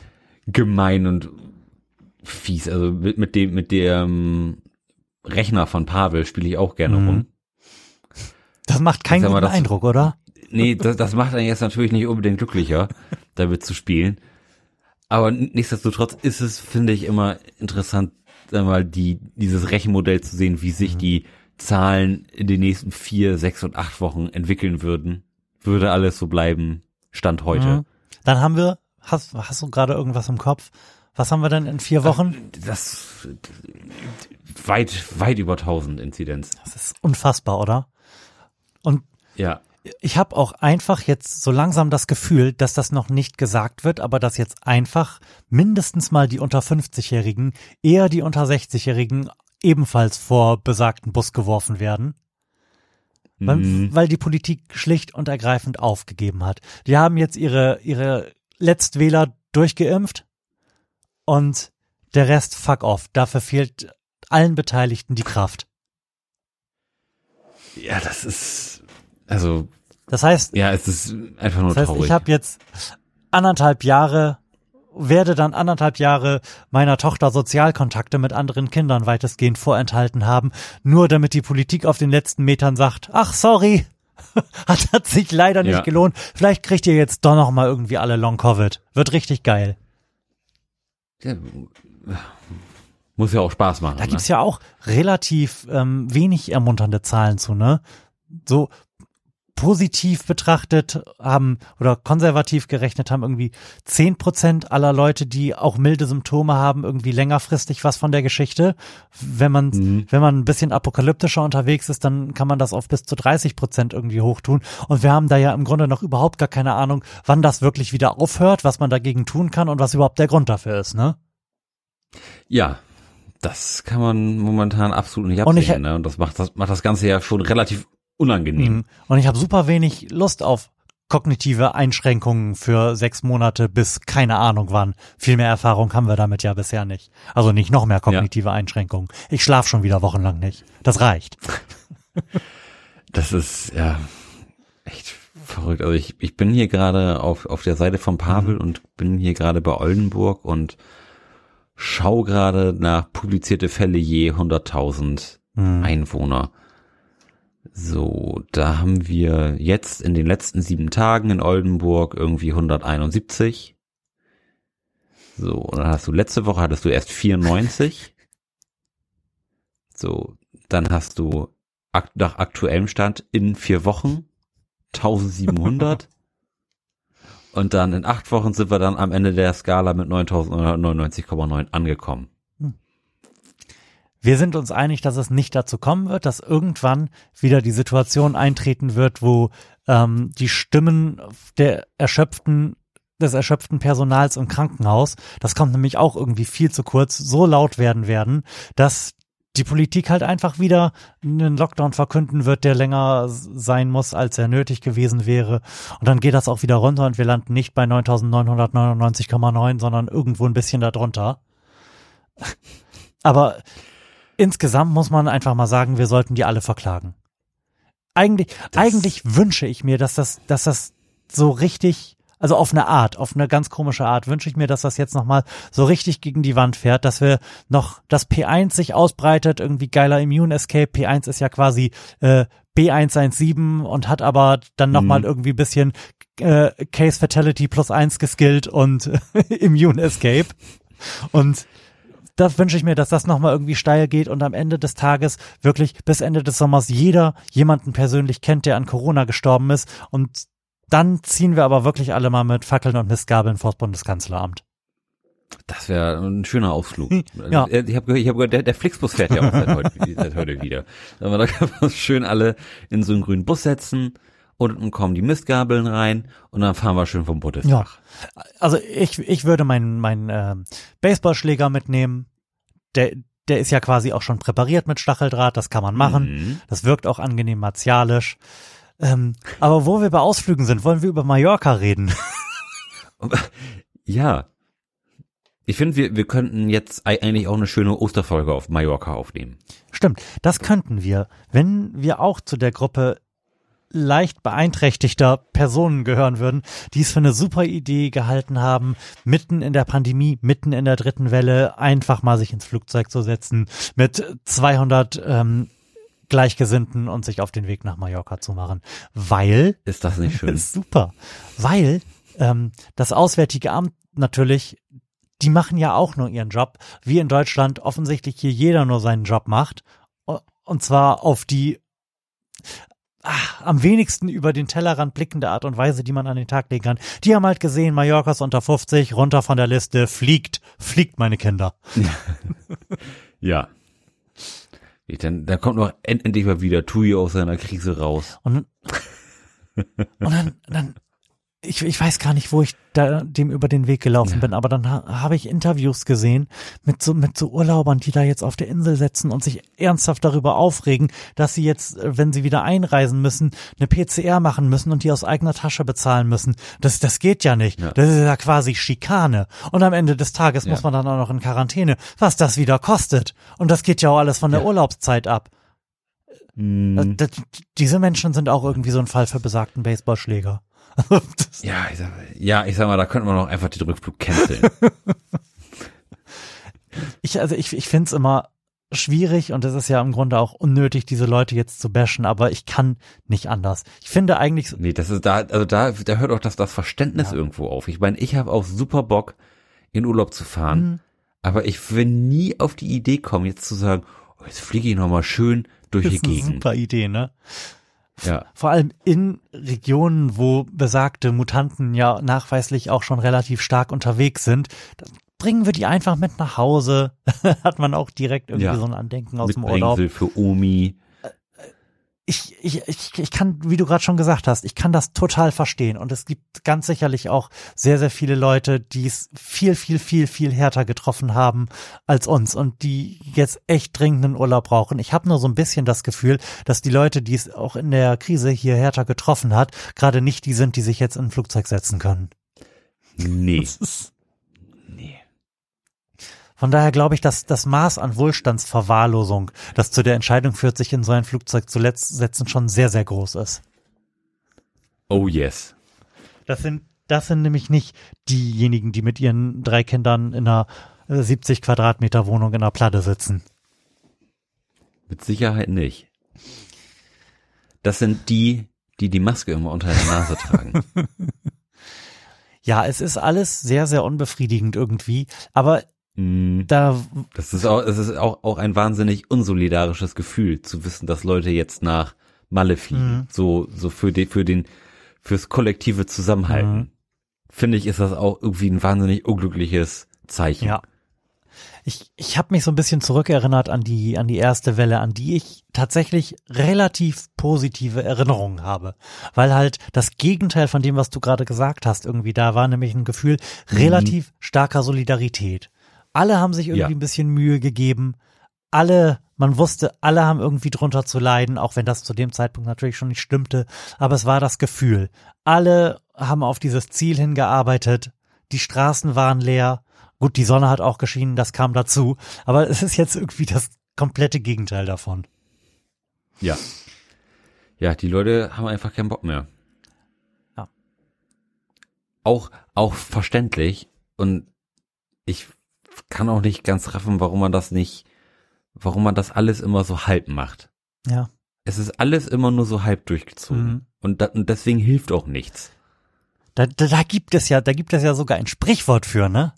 gemein und fies. Also mit, mit dem, mit dem Rechner von Pavel spiele ich auch gerne Mhm. rum. Das macht keinen mal, guten das- Eindruck, oder? Nee, das, das macht einen jetzt natürlich nicht unbedingt glücklicher, damit zu spielen. Aber nichtsdestotrotz ist es, finde ich, immer interessant, sag mal, die, dieses Rechenmodell zu sehen, wie sich die Zahlen in den nächsten vier, sechs und acht Wochen entwickeln würden. Würde alles so bleiben, Stand heute. Mhm. Dann haben wir, hast, hast du gerade irgendwas im Kopf? Was haben wir denn in vier Wochen? Das weit, weit über 1000 Inzidenz. Das ist unfassbar, oder? Und Ja. ich habe auch einfach jetzt so langsam das Gefühl, dass das noch nicht gesagt wird, aber dass jetzt einfach mindestens mal die unter 50-Jährigen, eher die unter 60-Jährigen ebenfalls vor besagten Bus geworfen werden, weil, Mhm. weil die Politik schlicht und ergreifend aufgegeben hat. Die haben jetzt ihre, ihre Letztwähler durchgeimpft und der Rest fuck off. Dafür fehlt allen Beteiligten die Kraft. Ja, das ist, also, Das heißt, ja, es ist einfach nur Das heißt, traurig. ich habe jetzt anderthalb Jahre, werde dann anderthalb Jahre meiner Tochter Sozialkontakte mit anderen Kindern weitestgehend vorenthalten haben, nur damit die Politik auf den letzten Metern sagt, ach sorry, hat, hat sich leider nicht Ja. gelohnt. Vielleicht kriegt ihr jetzt doch noch mal irgendwie alle Long Covid. Wird richtig geil. Ja, muss ja auch Spaß machen. Da ne? gibt's ja auch relativ ähm, wenig ermunternde Zahlen zu, ne? So positiv betrachtet haben oder konservativ gerechnet haben irgendwie zehn Prozent aller Leute, die auch milde Symptome haben, irgendwie längerfristig was von der Geschichte. Wenn man, Mhm. wenn man ein bisschen apokalyptischer unterwegs ist, dann kann man das auf bis zu 30 Prozent irgendwie hochtun. Und wir haben da ja im Grunde noch überhaupt gar keine Ahnung, wann das wirklich wieder aufhört, was man dagegen tun kann und was überhaupt der Grund dafür ist, ne? Ja, das kann man momentan absolut nicht Und ich- absehen. ne? Und das macht das, macht das Ganze ja schon relativ unangenehm. Mhm. Und ich habe super wenig Lust auf kognitive Einschränkungen für sechs Monate bis keine Ahnung wann. Viel mehr Erfahrung haben wir damit ja bisher nicht. Also nicht noch mehr kognitive Einschränkungen. Ich schlaf schon wieder wochenlang nicht. Das reicht. Das ist ja echt verrückt. Also ich, ich bin hier gerade auf, auf der Seite von Pavel und bin hier gerade bei Oldenburg und schau gerade nach publizierte Fälle je 100.000 Mhm. Einwohner. So, da haben wir jetzt in den letzten sieben Tagen in Oldenburg irgendwie 171. So, und dann hast du letzte Woche hattest du erst 94. So, dann hast du nach aktuellem Stand in vier Wochen 1700. und dann in acht Wochen sind wir dann am Ende der Skala mit 9999,9 angekommen. Wir sind uns einig, dass es nicht dazu kommen wird, dass irgendwann wieder die Situation eintreten wird, wo ähm, die Stimmen der erschöpften des erschöpften Personals im Krankenhaus, das kommt nämlich auch irgendwie viel zu kurz, so laut werden werden, dass die Politik halt einfach wieder einen Lockdown verkünden wird, der länger sein muss, als er nötig gewesen wäre. Und dann geht das auch wieder runter und wir landen nicht bei 9.999,9, sondern irgendwo ein bisschen darunter. Aber insgesamt muss man einfach mal sagen, wir sollten die alle verklagen. Eigentlich, das eigentlich wünsche ich mir, dass das, dass das so richtig also auf eine Art, auf eine ganz komische Art wünsche ich mir, dass das jetzt nochmal so richtig gegen die Wand fährt, dass wir noch, dass P1 sich ausbreitet, irgendwie geiler Immune Escape. P1 ist ja quasi äh, B117 und hat aber dann nochmal mhm. irgendwie bisschen äh, Case Fatality plus eins geskillt und Immune Escape. Und das wünsche ich mir, dass das nochmal irgendwie steil geht und am Ende des Tages wirklich bis Ende des Sommers jeder jemanden persönlich kennt, der an Corona gestorben ist und dann ziehen wir aber wirklich alle mal mit Fackeln und Mistgabeln vors Bundeskanzleramt. Das wäre ein schöner Ausflug. ja. Äh, ich habe gehört, ich hab gehört der, der Flixbus fährt ja auch seit heute, seit heute wieder. Aber da kann man schön alle in so einen grünen Bus setzen und dann kommen die Mistgabeln rein und dann fahren wir schön vom Bundestag. Ja. Also ich, ich würde meinen meinen äh, Baseballschläger mitnehmen. Der, der ist ja quasi auch schon präpariert mit Stacheldraht, das kann man machen. Mhm. Das wirkt auch angenehm martialisch. Ähm, aber wo wir bei Ausflügen sind, wollen wir über Mallorca reden. ja. Ich finde, wir, wir könnten jetzt eigentlich auch eine schöne Osterfolge auf Mallorca aufnehmen. Stimmt, das könnten wir, wenn wir auch zu der Gruppe leicht beeinträchtigter Personen gehören würden, die es für eine super Idee gehalten haben, mitten in der Pandemie, mitten in der dritten Welle, einfach mal sich ins Flugzeug zu setzen, mit 200 ähm, Gleichgesinnten und sich auf den Weg nach Mallorca zu machen. Weil. Ist das nicht schön? Ist super. Weil ähm, das Auswärtige Amt natürlich, die machen ja auch nur ihren Job, wie in Deutschland offensichtlich hier jeder nur seinen Job macht. Und zwar auf die ach, am wenigsten über den Tellerrand blickende Art und Weise, die man an den Tag legen kann. Die haben halt gesehen, Mallorcas unter 50, runter von der Liste, fliegt, fliegt meine Kinder. ja. Dann, dann kommt noch endlich mal wieder Tui aus seiner Krise raus. Und, und dann, dann ich, ich weiß gar nicht, wo ich da dem über den Weg gelaufen ja. bin, aber dann ha, habe ich Interviews gesehen mit so mit so Urlaubern, die da jetzt auf der Insel sitzen und sich ernsthaft darüber aufregen, dass sie jetzt, äh, wenn sie wieder einreisen müssen, eine PCR machen müssen und die aus eigener Tasche bezahlen müssen. Das das geht ja nicht. Ja. Das ist ja quasi Schikane. Und am Ende des Tages ja. muss man dann auch noch in Quarantäne, was das wieder kostet. Und das geht ja auch alles von der Urlaubszeit ab. Mhm. Das, diese Menschen sind auch irgendwie so ein Fall für besagten Baseballschläger. ja, ich sag, ja, ich sag mal, da könnte man auch einfach den Rückflug canceln. ich, also ich, ich finde es immer schwierig und es ist ja im Grunde auch unnötig, diese Leute jetzt zu bashen, aber ich kann nicht anders. Ich finde eigentlich. Nee, das ist da, also da, da hört auch das, das Verständnis ja. irgendwo auf. Ich meine, ich habe auch super Bock, in Urlaub zu fahren, mhm. aber ich will nie auf die Idee kommen, jetzt zu sagen, oh, jetzt fliege ich nochmal schön durch das die Gegend. Super Idee, ne? Ja. Vor allem in Regionen, wo besagte Mutanten ja nachweislich auch schon relativ stark unterwegs sind, bringen wir die einfach mit nach Hause. Hat man auch direkt irgendwie ja. so ein Andenken aus dem Urlaub. für Omi ich, ich, ich, ich kann, wie du gerade schon gesagt hast, ich kann das total verstehen. Und es gibt ganz sicherlich auch sehr, sehr viele Leute, die es viel, viel, viel, viel härter getroffen haben als uns und die jetzt echt dringend einen Urlaub brauchen. Ich habe nur so ein bisschen das Gefühl, dass die Leute, die es auch in der Krise hier härter getroffen hat, gerade nicht die sind, die sich jetzt in ein Flugzeug setzen können. Nee. Von daher glaube ich, dass das Maß an Wohlstandsverwahrlosung, das zu der Entscheidung führt, sich in so ein Flugzeug zu setzen, schon sehr, sehr groß ist. Oh yes. Das sind, das sind nämlich nicht diejenigen, die mit ihren drei Kindern in einer 70 äh, Quadratmeter Wohnung in einer Platte sitzen. Mit Sicherheit nicht. Das sind die, die die Maske immer unter der Nase tragen. ja, es ist alles sehr, sehr unbefriedigend irgendwie, aber. Da das ist auch, es ist auch, auch ein wahnsinnig unsolidarisches Gefühl zu wissen, dass Leute jetzt nach Malle fliegen. Mhm. So, so für den, für den, fürs kollektive Zusammenhalten. Mhm. Finde ich, ist das auch irgendwie ein wahnsinnig unglückliches Zeichen. Ja. Ich, ich habe mich so ein bisschen zurückerinnert an die, an die erste Welle, an die ich tatsächlich relativ positive Erinnerungen habe. Weil halt das Gegenteil von dem, was du gerade gesagt hast, irgendwie da war, nämlich ein Gefühl relativ mhm. starker Solidarität. Alle haben sich irgendwie ja. ein bisschen Mühe gegeben. Alle, man wusste, alle haben irgendwie drunter zu leiden, auch wenn das zu dem Zeitpunkt natürlich schon nicht stimmte. Aber es war das Gefühl. Alle haben auf dieses Ziel hingearbeitet. Die Straßen waren leer Gut, die Sonne hat auch geschienen, das kam dazu. Aber es ist jetzt irgendwie das komplette Gegenteil davon. Ja. Ja, die Leute haben einfach keinen Bock mehr. Ja. Auch, auch verständlich. Und ich kann auch nicht ganz raffen, warum man das nicht, warum man das alles immer so halb macht. Ja. Es ist alles immer nur so halb durchgezogen. Mhm. Und, da, und deswegen hilft auch nichts. Da, da, da gibt es ja, da gibt es ja sogar ein Sprichwort für, ne?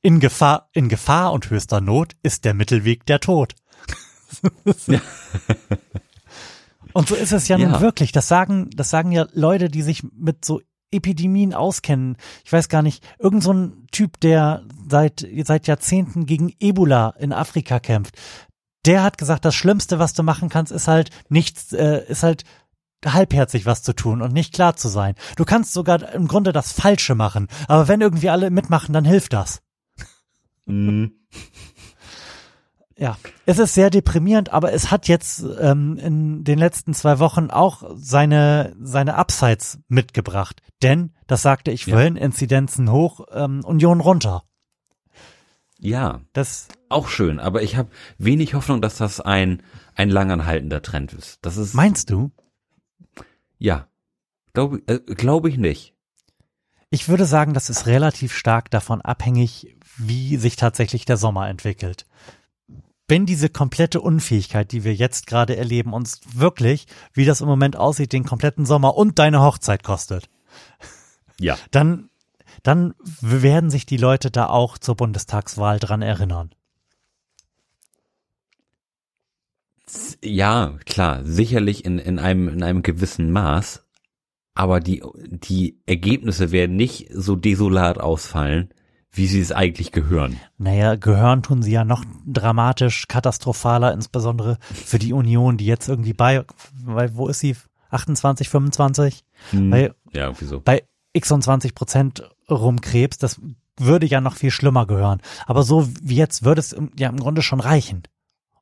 In Gefahr, in Gefahr und höchster Not ist der Mittelweg der Tod. und so ist es ja, ja nun wirklich. Das sagen, das sagen ja Leute, die sich mit so Epidemien auskennen. Ich weiß gar nicht, irgend so ein Typ, der seit, seit Jahrzehnten gegen Ebola in Afrika kämpft. Der hat gesagt, das Schlimmste, was du machen kannst, ist halt nichts, äh, ist halt halbherzig was zu tun und nicht klar zu sein. Du kannst sogar im Grunde das Falsche machen, aber wenn irgendwie alle mitmachen, dann hilft das. Mhm. Ja, es ist sehr deprimierend, aber es hat jetzt ähm, in den letzten zwei Wochen auch seine seine Upsides mitgebracht. Denn, das sagte ich ja. vorhin, Inzidenzen hoch, ähm, Union runter. Ja, das auch schön, aber ich habe wenig Hoffnung, dass das ein ein langanhaltender Trend ist. Das ist Meinst du? Ja, glaube äh, glaub ich nicht. Ich würde sagen, das ist relativ stark davon abhängig, wie sich tatsächlich der Sommer entwickelt. Wenn diese komplette Unfähigkeit, die wir jetzt gerade erleben, uns wirklich, wie das im Moment aussieht, den kompletten Sommer und deine Hochzeit kostet, ja. dann, dann werden sich die Leute da auch zur Bundestagswahl dran erinnern. Ja, klar, sicherlich in, in einem, in einem gewissen Maß. Aber die, die Ergebnisse werden nicht so desolat ausfallen, wie sie es eigentlich gehören. Naja, gehören tun sie ja noch dramatisch katastrophaler, insbesondere für die Union, die jetzt irgendwie bei, weil, wo ist sie? 28, 25? Hm, bei, ja, irgendwie so. Bei 26 Prozent rumkrebst, das würde ja noch viel schlimmer gehören. Aber so wie jetzt würde es ja im Grunde schon reichen,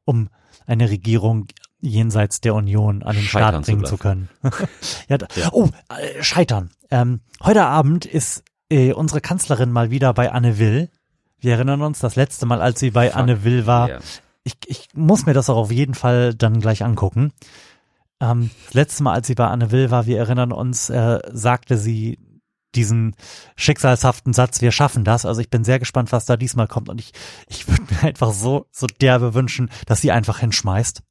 um eine Regierung jenseits der Union an den scheitern Start bringen zu, zu können. ja, ja, Oh, äh, scheitern. Ähm, heute Abend ist äh, unsere Kanzlerin mal wieder bei Anne Will. Wir erinnern uns, das letzte Mal, als sie bei Fuck. Anne Will war. Yeah. Ich, ich muss mir das auch auf jeden Fall dann gleich angucken. Ähm, das letzte Mal, als sie bei Anne Will war, wir erinnern uns, äh, sagte sie diesen schicksalshaften Satz, wir schaffen das. Also ich bin sehr gespannt, was da diesmal kommt. Und ich, ich würde mir einfach so, so derbe wünschen, dass sie einfach hinschmeißt.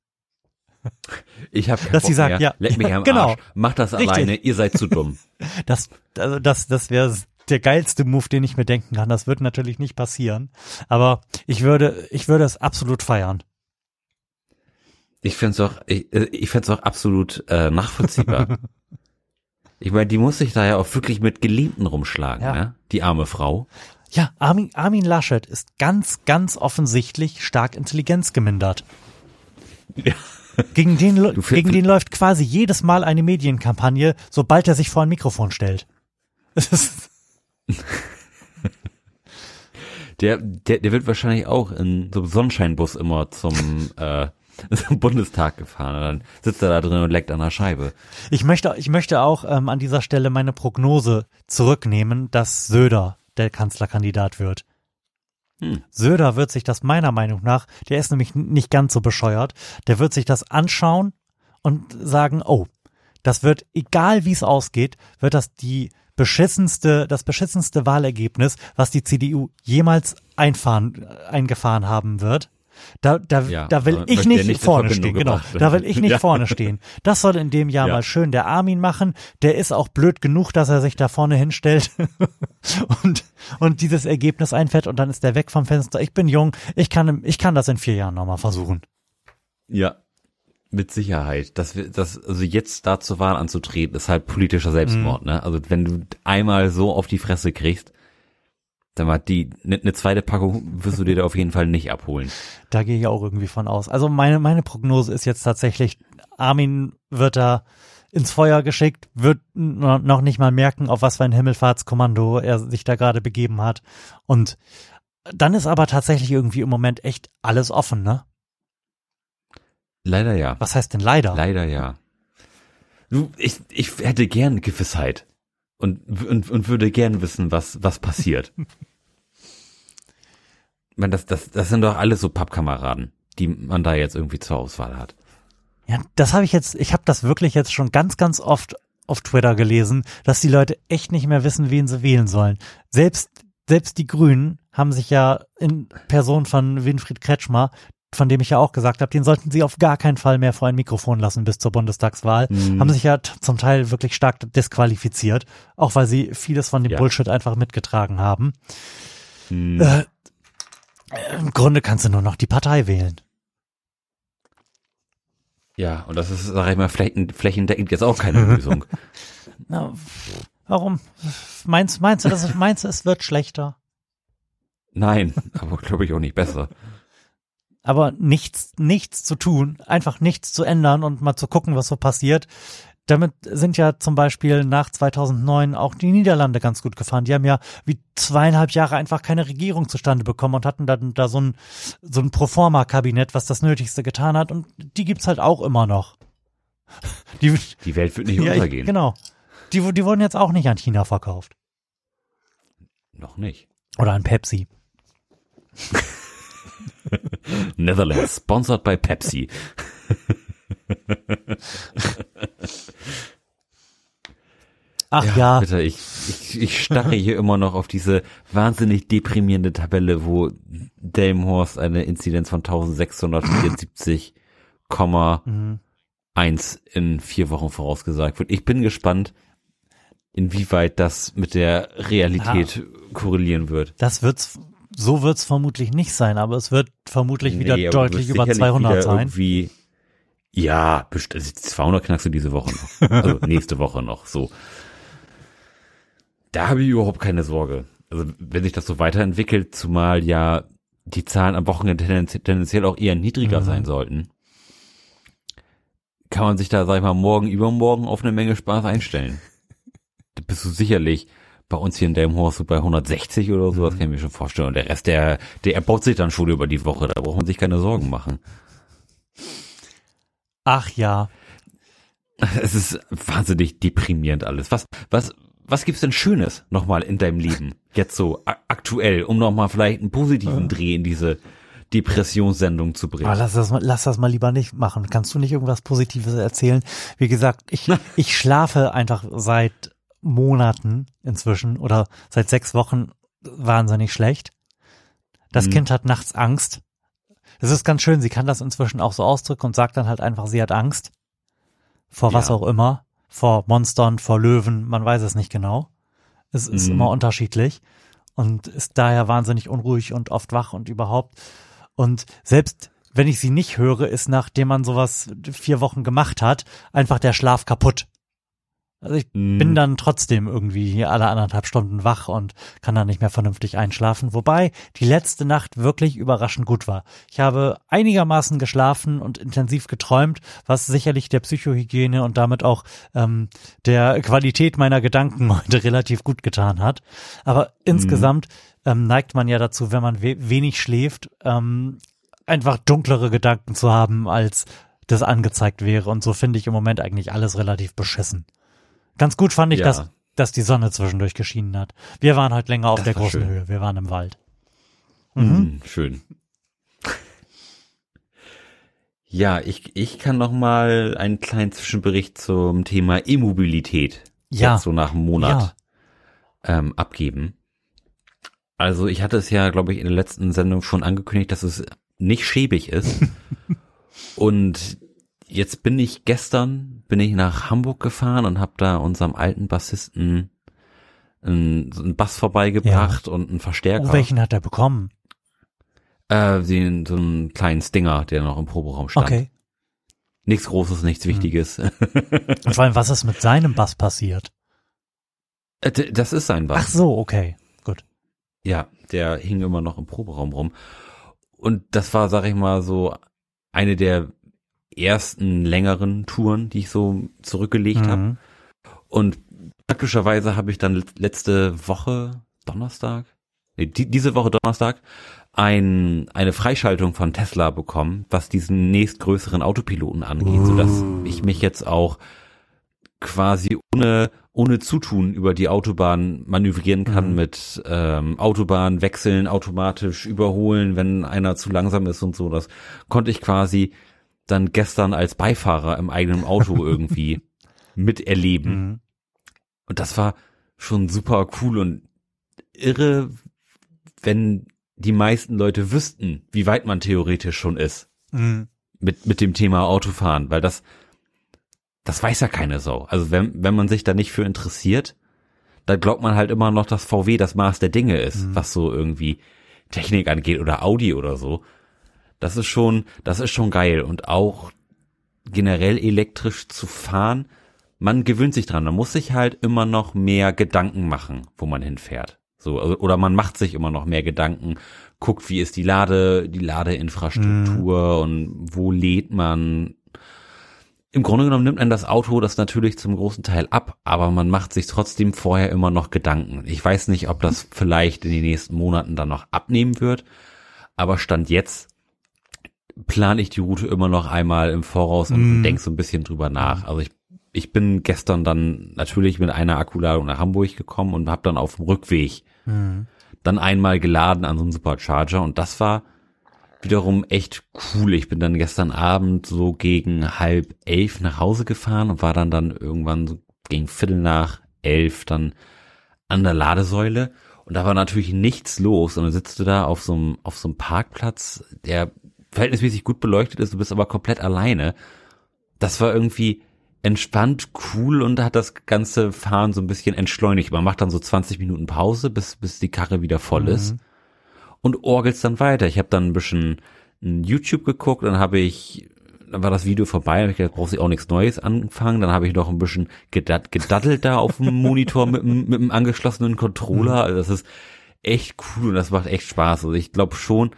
Ich habe dass sie sagt, mehr. ja, Leck mich am genau, Arsch. Mach das richtig. alleine, ihr seid zu dumm. Das, also das, das wäre der geilste Move, den ich mir denken kann. Das wird natürlich nicht passieren. Aber ich würde, ich würde es absolut feiern. Ich finde es auch, ich, äh, ich finde es auch absolut äh, nachvollziehbar. ich meine, die muss sich da ja auch wirklich mit Geliebten rumschlagen, ja. ne? die arme Frau. Ja, Armin, Armin Laschet ist ganz, ganz offensichtlich stark intelligenzgemindert. Ja. Gegen den, gegen den läuft quasi jedes Mal eine Medienkampagne, sobald er sich vor ein Mikrofon stellt. der, der, der wird wahrscheinlich auch in so einem Sonnenscheinbus immer zum, äh, zum Bundestag gefahren. Und dann sitzt er da drin und leckt an der Scheibe. Ich möchte, ich möchte auch ähm, an dieser Stelle meine Prognose zurücknehmen, dass Söder der Kanzlerkandidat wird. Hm. Söder wird sich das meiner Meinung nach, der ist nämlich nicht ganz so bescheuert, der wird sich das anschauen und sagen, oh, das wird, egal wie es ausgeht, wird das die beschissenste, das beschissenste Wahlergebnis, was die CDU jemals einfahren, eingefahren haben wird. Da, da, ja, da will ich nicht, nicht vorne stehen. Genau, da will ich nicht ja. vorne stehen. Das soll in dem Jahr ja. mal schön der Armin machen. Der ist auch blöd genug, dass er sich da vorne hinstellt und, und dieses Ergebnis einfährt und dann ist der weg vom Fenster. Ich bin jung, ich kann, ich kann das in vier Jahren nochmal versuchen. Ja, mit Sicherheit. Das, das, also jetzt da zur Wahl anzutreten, ist halt politischer Selbstmord, mhm. ne? Also wenn du einmal so auf die Fresse kriegst, Sag mal, die, eine ne zweite Packung wirst du dir da auf jeden Fall nicht abholen. Da gehe ich auch irgendwie von aus. Also meine, meine Prognose ist jetzt tatsächlich, Armin wird da ins Feuer geschickt, wird noch nicht mal merken, auf was für ein Himmelfahrtskommando er sich da gerade begeben hat. Und dann ist aber tatsächlich irgendwie im Moment echt alles offen, ne? Leider ja. Was heißt denn leider? Leider ja. Du, ich, ich hätte gern Gewissheit und, und, und würde gern wissen, was, was passiert. meine, das, das, das sind doch alles so Pappkameraden, die man da jetzt irgendwie zur Auswahl hat. Ja, das habe ich jetzt, ich habe das wirklich jetzt schon ganz, ganz oft auf Twitter gelesen, dass die Leute echt nicht mehr wissen, wen sie wählen sollen. Selbst, selbst die Grünen haben sich ja in Person von Winfried Kretschmer von dem ich ja auch gesagt habe, den sollten sie auf gar keinen Fall mehr vor ein Mikrofon lassen bis zur Bundestagswahl, mhm. haben sich ja zum Teil wirklich stark disqualifiziert, auch weil sie vieles von dem ja. Bullshit einfach mitgetragen haben. Mhm. Äh, Im Grunde kannst du nur noch die Partei wählen. Ja, und das ist, sag ich mal, flächendeckend jetzt auch keine Lösung. Na, warum? Meinst, meinst du, dass, meinst du, es wird schlechter? Nein, aber glaube ich auch nicht besser aber nichts, nichts zu tun, einfach nichts zu ändern und mal zu gucken, was so passiert. Damit sind ja zum Beispiel nach 2009 auch die Niederlande ganz gut gefahren. Die haben ja wie zweieinhalb Jahre einfach keine Regierung zustande bekommen und hatten dann da so ein, so ein Proforma-Kabinett, was das Nötigste getan hat. Und die gibt's halt auch immer noch. Die, die Welt wird nicht ja, untergehen. genau. Die, die wurden jetzt auch nicht an China verkauft. Noch nicht. Oder an Pepsi. Netherlands, sponsored by Pepsi. Ach ja. ja. Bitte, ich, ich, ich starre hier immer noch auf diese wahnsinnig deprimierende Tabelle, wo Delmhorst eine Inzidenz von 1674,1 in vier Wochen vorausgesagt wird. Ich bin gespannt, inwieweit das mit der Realität ja. korrelieren wird. Das wird's so wird es vermutlich nicht sein, aber es wird vermutlich nee, wieder deutlich über 200 wieder sein. Irgendwie, ja, 200 knackst du diese Woche noch. Also nächste Woche noch, so. Da habe ich überhaupt keine Sorge. Also wenn sich das so weiterentwickelt, zumal ja die Zahlen am Wochenende tendenziell auch eher niedriger mhm. sein sollten, kann man sich da, sag ich mal, morgen, übermorgen auf eine Menge Spaß einstellen. Da bist du sicherlich bei uns hier in Delmhorst so bei 160 oder so, das mhm. kann ich mir schon vorstellen. Und der Rest, der, der erbaut sich dann schon über die Woche, da braucht man sich keine Sorgen machen. Ach ja. Es ist wahnsinnig deprimierend alles. Was, was, was gibt's denn Schönes nochmal in deinem Leben? Jetzt so aktuell, um nochmal vielleicht einen positiven Dreh in diese Depressionssendung zu bringen. Aber lass das mal, lass das mal lieber nicht machen. Kannst du nicht irgendwas Positives erzählen? Wie gesagt, ich, ich schlafe einfach seit Monaten inzwischen oder seit sechs Wochen wahnsinnig schlecht. Das mhm. Kind hat nachts Angst. Das ist ganz schön, sie kann das inzwischen auch so ausdrücken und sagt dann halt einfach, sie hat Angst. Vor was ja. auch immer. Vor Monstern, vor Löwen, man weiß es nicht genau. Es ist mhm. immer unterschiedlich und ist daher wahnsinnig unruhig und oft wach und überhaupt. Und selbst wenn ich sie nicht höre, ist nachdem man sowas vier Wochen gemacht hat, einfach der Schlaf kaputt. Also ich mm. bin dann trotzdem irgendwie alle anderthalb Stunden wach und kann dann nicht mehr vernünftig einschlafen, wobei die letzte Nacht wirklich überraschend gut war. Ich habe einigermaßen geschlafen und intensiv geträumt, was sicherlich der Psychohygiene und damit auch ähm, der Qualität meiner Gedanken heute relativ gut getan hat. Aber mm. insgesamt ähm, neigt man ja dazu, wenn man we wenig schläft, ähm, einfach dunklere Gedanken zu haben, als das angezeigt wäre. Und so finde ich im Moment eigentlich alles relativ beschissen. Ganz gut fand ich, ja. dass, dass die Sonne zwischendurch geschienen hat. Wir waren halt länger auf das der großen schön. Höhe. Wir waren im Wald. Mhm. Mm, schön. Ja, ich, ich kann noch mal einen kleinen Zwischenbericht zum Thema E-Mobilität ja. jetzt so nach einem Monat ja. ähm, abgeben. Also ich hatte es ja, glaube ich, in der letzten Sendung schon angekündigt, dass es nicht schäbig ist. Und jetzt bin ich gestern, bin ich nach Hamburg gefahren und habe da unserem alten Bassisten einen, einen Bass vorbeigebracht ja. und einen Verstärker. Oh, welchen hat er bekommen? Äh, den, so einen kleinen Stinger, der noch im Proberaum stand. Okay. Nichts Großes, nichts hm. Wichtiges. Und vor allem, was ist mit seinem Bass passiert? Äh, das ist sein Bass. Ach so, okay, gut. Ja, der hing immer noch im Proberaum rum. Und das war, sag ich mal, so eine der ersten längeren Touren, die ich so zurückgelegt Mhm. habe. Und praktischerweise habe ich dann letzte Woche, Donnerstag, nee, die, diese Woche Donnerstag, ein, eine Freischaltung von Tesla bekommen, was diesen nächstgrößeren Autopiloten angeht, sodass ich mich jetzt auch quasi ohne, ohne Zutun über die Autobahn manövrieren kann Mhm. mit ähm, Autobahn wechseln, automatisch überholen, wenn einer zu langsam ist und so. Das konnte ich quasi dann gestern als Beifahrer im eigenen Auto irgendwie miterleben. Mhm. Und das war schon super cool und irre, wenn die meisten Leute wüssten, wie weit man theoretisch schon ist Mhm. mit, mit dem Thema Autofahren, weil das, das weiß ja keine Sau. Also wenn, wenn man sich da nicht für interessiert, dann glaubt man halt immer noch, dass VW das Maß der Dinge ist, Mhm. was so irgendwie Technik angeht oder Audi oder so. Das ist schon, das ist schon geil und auch generell elektrisch zu fahren, man gewöhnt sich dran. Man muss sich halt immer noch mehr Gedanken machen, wo man hinfährt. So, also, oder man macht sich immer noch mehr Gedanken, guckt, wie ist die Lade, die Ladeinfrastruktur und wo lädt man. Im Grunde genommen nimmt man das Auto das natürlich zum großen Teil ab, aber man macht sich trotzdem vorher immer noch Gedanken. Ich weiß nicht, ob das vielleicht in den nächsten Monaten dann noch abnehmen wird, aber Stand jetzt plane ich die Route immer noch einmal im Voraus und Mm. denk so ein bisschen drüber nach. Also ich, ich bin gestern dann natürlich mit einer Akkuladung nach Hamburg gekommen und habe dann auf dem Rückweg Mhm. dann einmal geladen an so einem Supercharger und das war wiederum echt cool. Ich bin dann gestern Abend so gegen halb elf nach Hause gefahren und war dann dann irgendwann so gegen Viertel nach elf dann an der Ladesäule und da war natürlich nichts los und dann sitzt du da auf so einem, auf so einem Parkplatz, der verhältnismäßig gut beleuchtet ist, du bist aber komplett alleine. Das war irgendwie entspannt, cool und hat das ganze Fahren so ein bisschen entschleunigt. Man macht dann so 20 Minuten Pause, bis, bis die Karre wieder voll ist Mhm. und orgelst dann weiter. Ich habe dann ein bisschen YouTube geguckt, dann habe ich, dann war das Video vorbei, hab ich gedacht, brauchst du auch nichts Neues anfangen. Dann habe ich noch ein bisschen gedat, gedaddelt da auf dem Monitor mit, mit dem angeschlossenen Controller. Also das ist echt cool und das macht echt Spaß. Also ich glaube schon,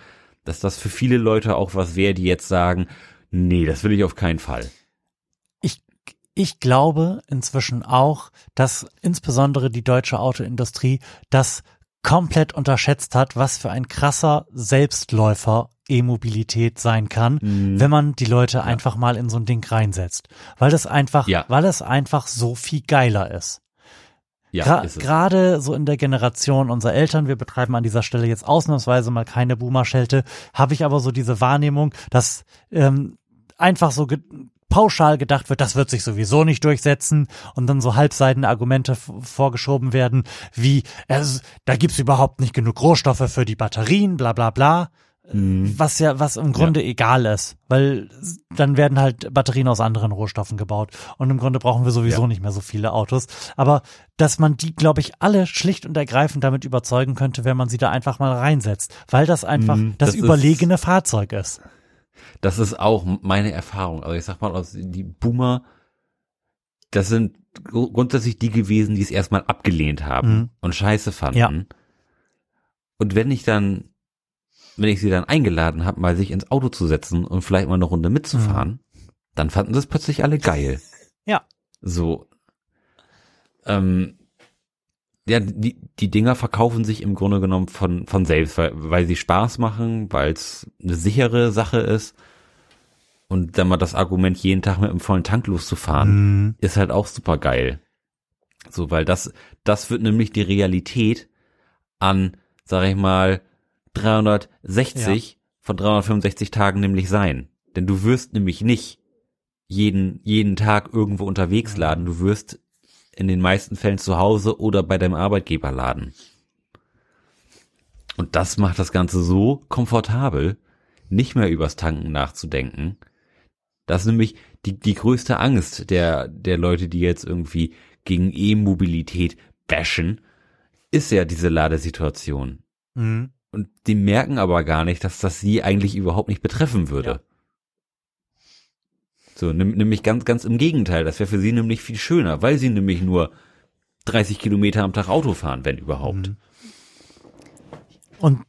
dass das für viele Leute auch was wäre, die jetzt sagen, nee, das will ich auf keinen Fall. Ich glaube inzwischen auch, dass insbesondere die deutsche Autoindustrie das komplett unterschätzt hat, was für ein krasser Selbstläufer E-Mobilität sein kann, Mhm. wenn man die Leute einfach mal in so ein Ding reinsetzt. Weil das einfach, Ja. weil es einfach so viel geiler ist. Ja. Gerade so in der Generation unserer Eltern, wir betreiben an dieser Stelle jetzt ausnahmsweise mal keine Boomer-Schelte, habe ich aber so diese Wahrnehmung, dass ähm, einfach so ge pauschal gedacht wird, das wird sich sowieso nicht durchsetzen und dann so halbseidene Argumente vorgeschoben werden, wie es, da gibt's überhaupt nicht genug Rohstoffe für die Batterien, bla bla bla. Mhm. Was ja, was im Grunde egal ist, weil dann werden halt Batterien aus anderen Rohstoffen gebaut und im Grunde brauchen wir sowieso Ja. nicht mehr so viele Autos. Aber dass man die, glaube ich, alle schlicht und ergreifend damit überzeugen könnte, wenn man sie da einfach mal reinsetzt, weil das einfach Mhm, das, das überlegene Fahrzeug ist. Das ist auch meine Erfahrung. Also ich sag mal, die Boomer, das sind gru- grundsätzlich die gewesen, die es erstmal abgelehnt haben Mhm. und scheiße fanden. Ja. Und wenn ich dann, wenn ich sie dann eingeladen habe, mal sich ins Auto zu setzen und vielleicht mal eine Runde mitzufahren, dann fanden sie es plötzlich alle geil. Ja. So. Ähm, ja, die, die Dinger verkaufen sich im Grunde genommen von, von selbst, weil, weil sie Spaß machen, weil es eine sichere Sache ist. Und dann mal das Argument, jeden Tag mit einem vollen Tank loszufahren, Mhm. ist halt auch super geil. So, weil das, das wird nämlich die Realität an, sag ich mal, 360 von 365 Tagen nämlich sein. Denn du wirst nämlich nicht jeden, jeden Tag irgendwo unterwegs laden. Du wirst in den meisten Fällen zu Hause oder bei deinem Arbeitgeber laden. Und das macht das Ganze so komfortabel, nicht mehr übers Tanken nachzudenken. Das ist nämlich die, die größte Angst der, der Leute, die jetzt irgendwie gegen E-Mobilität bashen, ist ja diese Ladesituation. Mhm. Und die merken aber gar nicht, dass das sie eigentlich überhaupt nicht betreffen würde. Ja. So, nämlich ganz, ganz im Gegenteil. Das wäre für sie nämlich viel schöner, weil sie nämlich nur 30 Kilometer am Tag Auto fahren, wenn überhaupt. Mhm. Und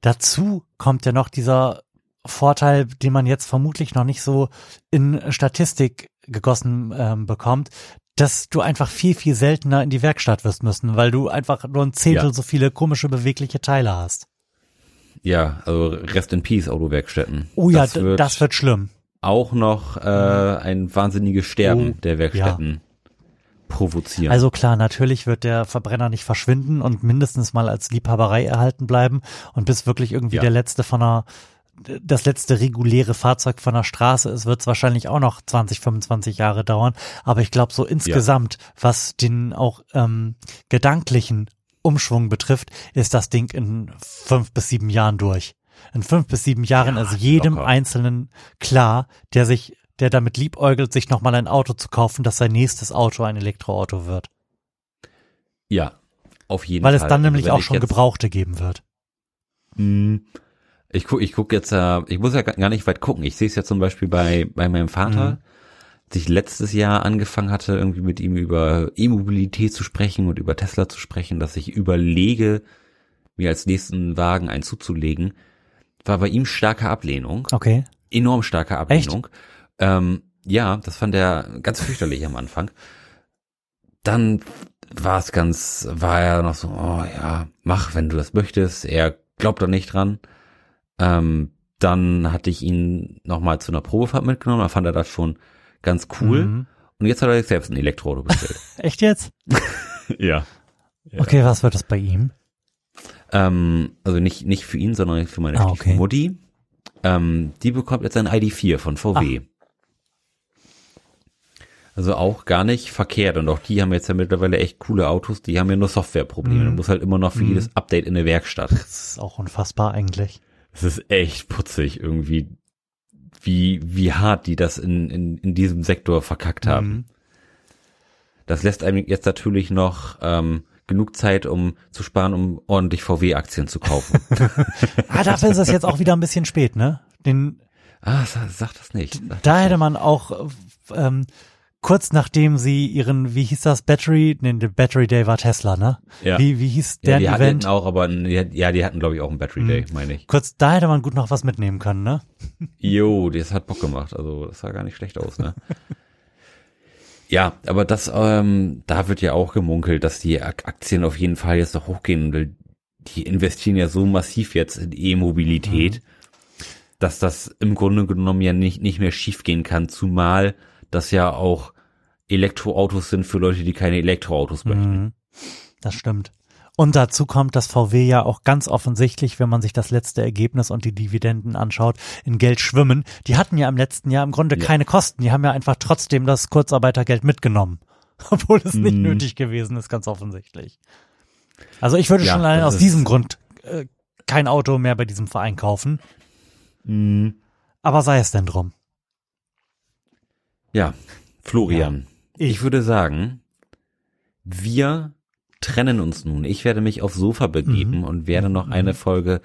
dazu kommt ja noch dieser Vorteil, den man jetzt vermutlich noch nicht so in Statistik gegossen ähm, bekommt, dass du einfach viel, viel seltener in die Werkstatt wirst müssen, weil du einfach nur ein Zehntel Ja. so viele komische bewegliche Teile hast. Ja, also Rest in Peace Autowerkstätten. Oh ja, das wird das wird schlimm. auch noch äh, ein wahnsinniges Sterben Oh, der Werkstätten provozieren. Also klar, natürlich wird der Verbrenner nicht verschwinden und mindestens mal als Liebhaberei erhalten bleiben und bis wirklich irgendwie Ja. der letzte von einer das letzte reguläre Fahrzeug von der Straße ist, wird es wahrscheinlich auch noch 20, 25 Jahre dauern. Aber ich glaube, so insgesamt, was den auch ähm, gedanklichen Umschwung betrifft, ist das Ding in fünf bis sieben Jahren durch. In fünf bis sieben Jahren Ja, ist jedem locker. Einzelnen klar, der sich, der damit liebäugelt, sich nochmal ein Auto zu kaufen, dass sein nächstes Auto ein Elektroauto wird. ja, auf jeden Weil Fall. es dann Also nämlich auch schon Gebrauchte geben wird. Hm, Ich guck, ich guck jetzt, äh, ich muss ja gar gar nicht weit gucken. Ich sehe es ja zum Beispiel bei, bei meinem Vater, Mhm. Als ich letztes Jahr angefangen hatte, irgendwie mit ihm über E-Mobilität zu sprechen und über Tesla zu sprechen, dass ich überlege, mir als nächsten Wagen einen zuzulegen, war bei ihm starke Ablehnung, Okay. enorm starke Ablehnung. Ähm, ja, das fand er ganz fürchterlich am Anfang. Dann war es ganz, war er noch so, oh ja, mach, wenn du das möchtest. Er glaubt da nicht dran. Ähm, dann hatte ich ihn nochmal zu einer Probefahrt mitgenommen, da fand er das schon ganz cool. Mhm. Und jetzt hat er sich selbst ein Elektroauto bestellt. Echt jetzt? ja. Ja. Okay, was wird es bei ihm? Ähm, also nicht, nicht für ihn, sondern für meine Ah, okay. Mutti. Ähm, die bekommt jetzt ein ID4 von VW. Also auch gar nicht verkehrt. Und auch die haben jetzt ja mittlerweile echt coole Autos. Die haben ja nur Softwareprobleme. Mhm. Du musst halt immer noch für Mhm. jedes Update in eine Werkstatt. Das ist auch unfassbar eigentlich. Es ist echt putzig irgendwie, wie, wie hart die das in, in, in diesem Sektor verkackt haben. Mhm. Das lässt einem jetzt natürlich noch ähm, genug Zeit, um zu sparen, um ordentlich VW-Aktien zu kaufen. Ah, dafür ist es jetzt auch wieder ein bisschen spät, ne? Den, ah, sag, sag das nicht. Sag da das hätte man auch ähm, kurz nachdem sie ihren, wie hieß das, Battery, nee, der Battery Day war Tesla, ne? Ja. Wie, wie hieß Ja, der die Event? hatten auch, aber ja, die hatten glaube ich auch einen Battery Day, meine ich. Kurz, da hätte man gut noch was mitnehmen können, ne? Jo, das hat Bock gemacht. Also das sah gar nicht schlecht aus, ne? ja, aber das, ähm, da wird ja auch gemunkelt, dass die Ak- Aktien auf jeden Fall jetzt noch hochgehen, weil die investieren ja so massiv jetzt in E-Mobilität, dass das im Grunde genommen ja nicht, nicht mehr schiefgehen kann, zumal das ja auch Elektroautos sind für Leute, die keine Elektroautos möchten. Mhm. Das stimmt. Und dazu kommt, dass VW ja auch ganz offensichtlich, wenn man sich das letzte Ergebnis und die Dividenden anschaut, in Geld schwimmen. Die hatten ja im letzten Jahr im Grunde Ja. keine Kosten. Die haben ja einfach trotzdem das Kurzarbeitergeld mitgenommen. Obwohl es nicht Mhm. nötig gewesen ist, ganz offensichtlich. Also ich würde Ja, schon allein aus diesem Grund äh, kein Auto mehr bei diesem Verein kaufen. Mhm. Aber sei es denn drum. Ja, Florian. Ich, Ich würde sagen, wir trennen uns nun. Ich werde mich aufs Sofa begeben Mhm. und werde noch eine Folge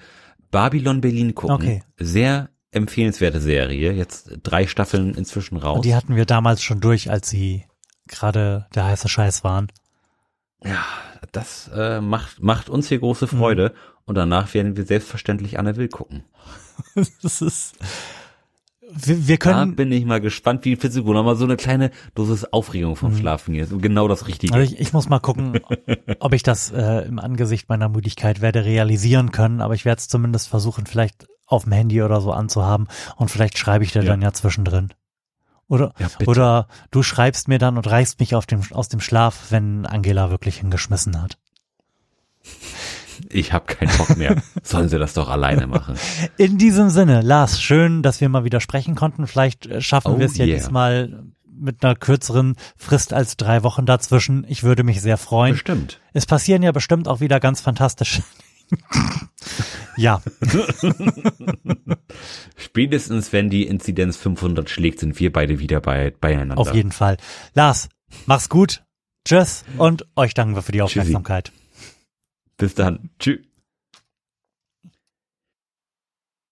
Babylon Berlin gucken. Okay. Sehr empfehlenswerte Serie. Jetzt drei Staffeln inzwischen raus. die hatten wir damals schon durch, als sie gerade der heiße Scheiß waren. ja, das äh, macht, macht uns hier große Mhm. Freude. Und danach werden wir selbstverständlich Anne Will gucken. das ist, wir, wir Da können, bin ich mal gespannt, wie viel Sekunden. Mal so eine kleine Dosis Aufregung vom Schlafen hier. So genau das Richtige. Mhm. Also ich, ich muss mal gucken, ob ich das äh, im Angesicht meiner Müdigkeit werde realisieren können, aber ich werde es zumindest versuchen, vielleicht auf dem Handy oder so anzuhaben und vielleicht schreibe ich dir Ja. dann ja zwischendrin. Oder, Ja, oder du schreibst mir dann und reißt mich auf dem, aus dem Schlaf, wenn Angela wirklich hingeschmissen hat. Ich habe keinen Bock mehr. Sollen sie das doch alleine machen. In diesem Sinne, Lars, schön, dass wir mal wieder sprechen konnten. Vielleicht äh, schaffen Oh wir es ja yeah. diesmal mit einer kürzeren Frist als drei Wochen dazwischen. Ich würde mich sehr freuen. Bestimmt. Es passieren ja bestimmt auch wieder ganz fantastische. ja, Spätestens, wenn die Inzidenz 500 schlägt, sind wir beide wieder bei, beieinander. auf jeden Fall. Lars, mach's gut. Tschüss und euch danken wir für die Aufmerksamkeit. Bis dann. Tschüss.